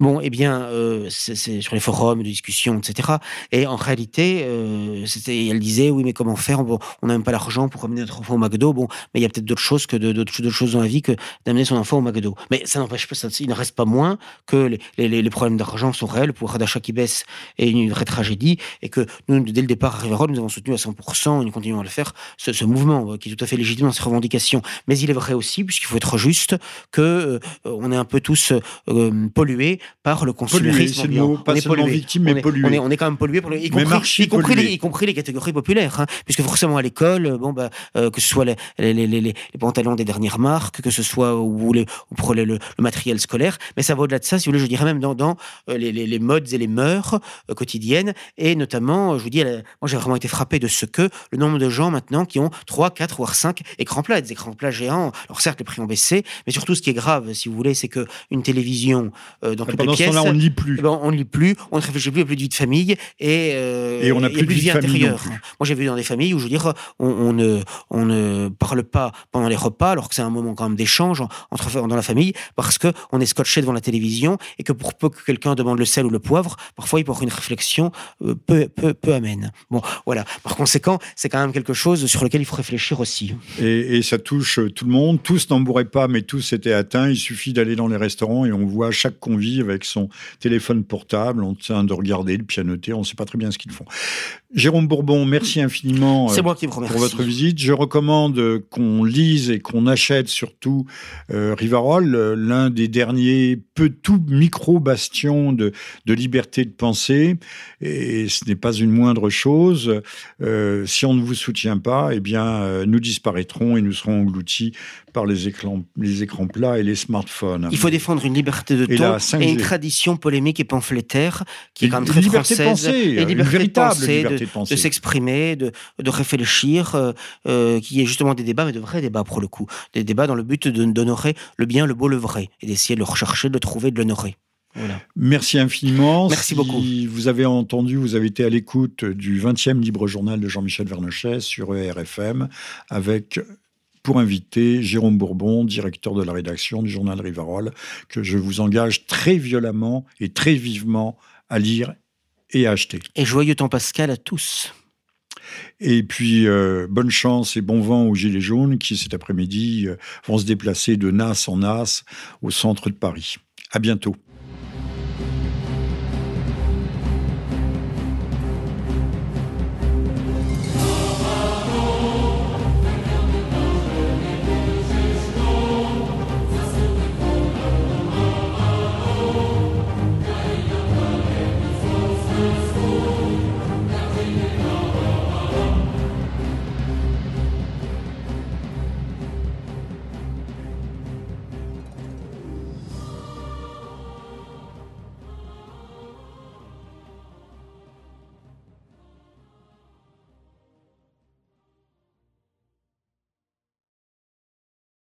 B: Bon, eh bien, euh, c'est sur les forums de discussion, etc. Et en réalité, euh, c'était, elle disait, oui, mais comment faire On n'a même pas l'argent pour amener notre enfant au McDo. Bon, mais il y a peut-être d'autres choses que d'autres choses dans la vie que d'amener son enfant au McDo. Mais ça n'empêche pas, ça, il ne reste pas moins que les, les problèmes d'argent sont réels, le pouvoir d'achat qui baisse est une vraie tragédie, et que nous, dès le départ à Rivarol, nous avons soutenu à 100%, et nous continuons à le faire, ce, mouvement euh, qui est tout à fait légitime dans ses revendications. Mais il est vrai aussi, puisqu'il faut être juste, que euh, on est un peu tous euh, pollués par le consumérisme.
A: Pollué, pas on est victime, mais pollué.
B: On est, quand même pollué, pour y, compris, y, compris les, y, compris les, catégories populaires, hein, puisque forcément à l'école, bon bah, que ce soit les, les, les, pantalons des dernières marques, que ce soit ou, les, ou pour le, matériel scolaire, mais ça va au-delà de ça, si vous voulez, je dirais même dans, dans les, les modes et les mœurs euh, quotidiennes. Et notamment, je vous dis, moi j'ai vraiment été frappé de ce que le nombre de gens maintenant qui ont 3, 4 voire 5 écrans plats, des écrans plats géants. Alors certes, les prix ont baissé, mais surtout ce qui est grave, si vous voulez, c'est que une télévision euh, dans toutes les pièces,
A: on ne lit plus.
B: Eh ben, on ne lit plus, on ne réfléchit plus à plus de vie de famille et,
A: euh, et on n'a plus, de vie intérieure.
B: Moi j'ai vu dans des familles où je veux dire, on, ne, on ne parle pas pendant les repas, alors que c'est un moment quand même d'échange entre dans la famille, parce que on est scotché devant la télévision et que pour peu que quelqu'un demande le sel ou le poivre, parfois il peut avoir une réflexion euh, peu, peu, peu amène. Bon, voilà. Par conséquent, c'est quand même quelque chose sur lequel il faut réfléchir aussi.
A: Et, ça touche tout le monde. Tous n'en bourraient pas, mais tous étaient atteints. Il suffit d'aller dans les restaurants et on voit chaque convive avec son téléphone portable en train de regarder, de pianoter. On ne sait pas très bien ce qu'ils font. Jérôme Bourbon, merci infiniment
B: euh, moi qui pour
A: votre visite. Je recommande qu'on lise et qu'on achète surtout euh, Rivarol, l'un des derniers peu tout micro bastions de, de liberté de penser. Et ce n'est pas une moindre chose. Euh, si on ne vous soutient pas, eh bien, nous disparaîtrons et nous serons engloutis par les écrans, les écrans plats et les smartphones.
B: Il faut défendre une liberté de ton et, une tradition polémique et pamphlétaire qui est quand même très française. De
A: penser,
B: une
A: liberté véritable de penser,
B: de, s'exprimer, de, de, réfléchir, euh, euh, qui est justement des débats, mais de vrais débats pour le coup. Des débats dans le but d'honorer le bien, le beau, le vrai, et d'essayer de le rechercher, de le trouver, de l'honorer. Voilà.
A: Merci infiniment.
B: Merci si beaucoup.
A: Vous avez entendu, vous avez été à l'écoute du 20e Libre Journal de Jean-Michel Vernochet sur ERFM avec pour inviter Jérôme Bourbon, directeur de la rédaction du journal Rivarol, que je vous engage très violemment et très vivement à lire et à acheter.
B: Et joyeux temps pascal à tous.
A: Et puis, euh, bonne chance et bon vent aux Gilets jaunes qui, cet après-midi, euh, vont se déplacer de Nas en Nas au centre de Paris. À bientôt.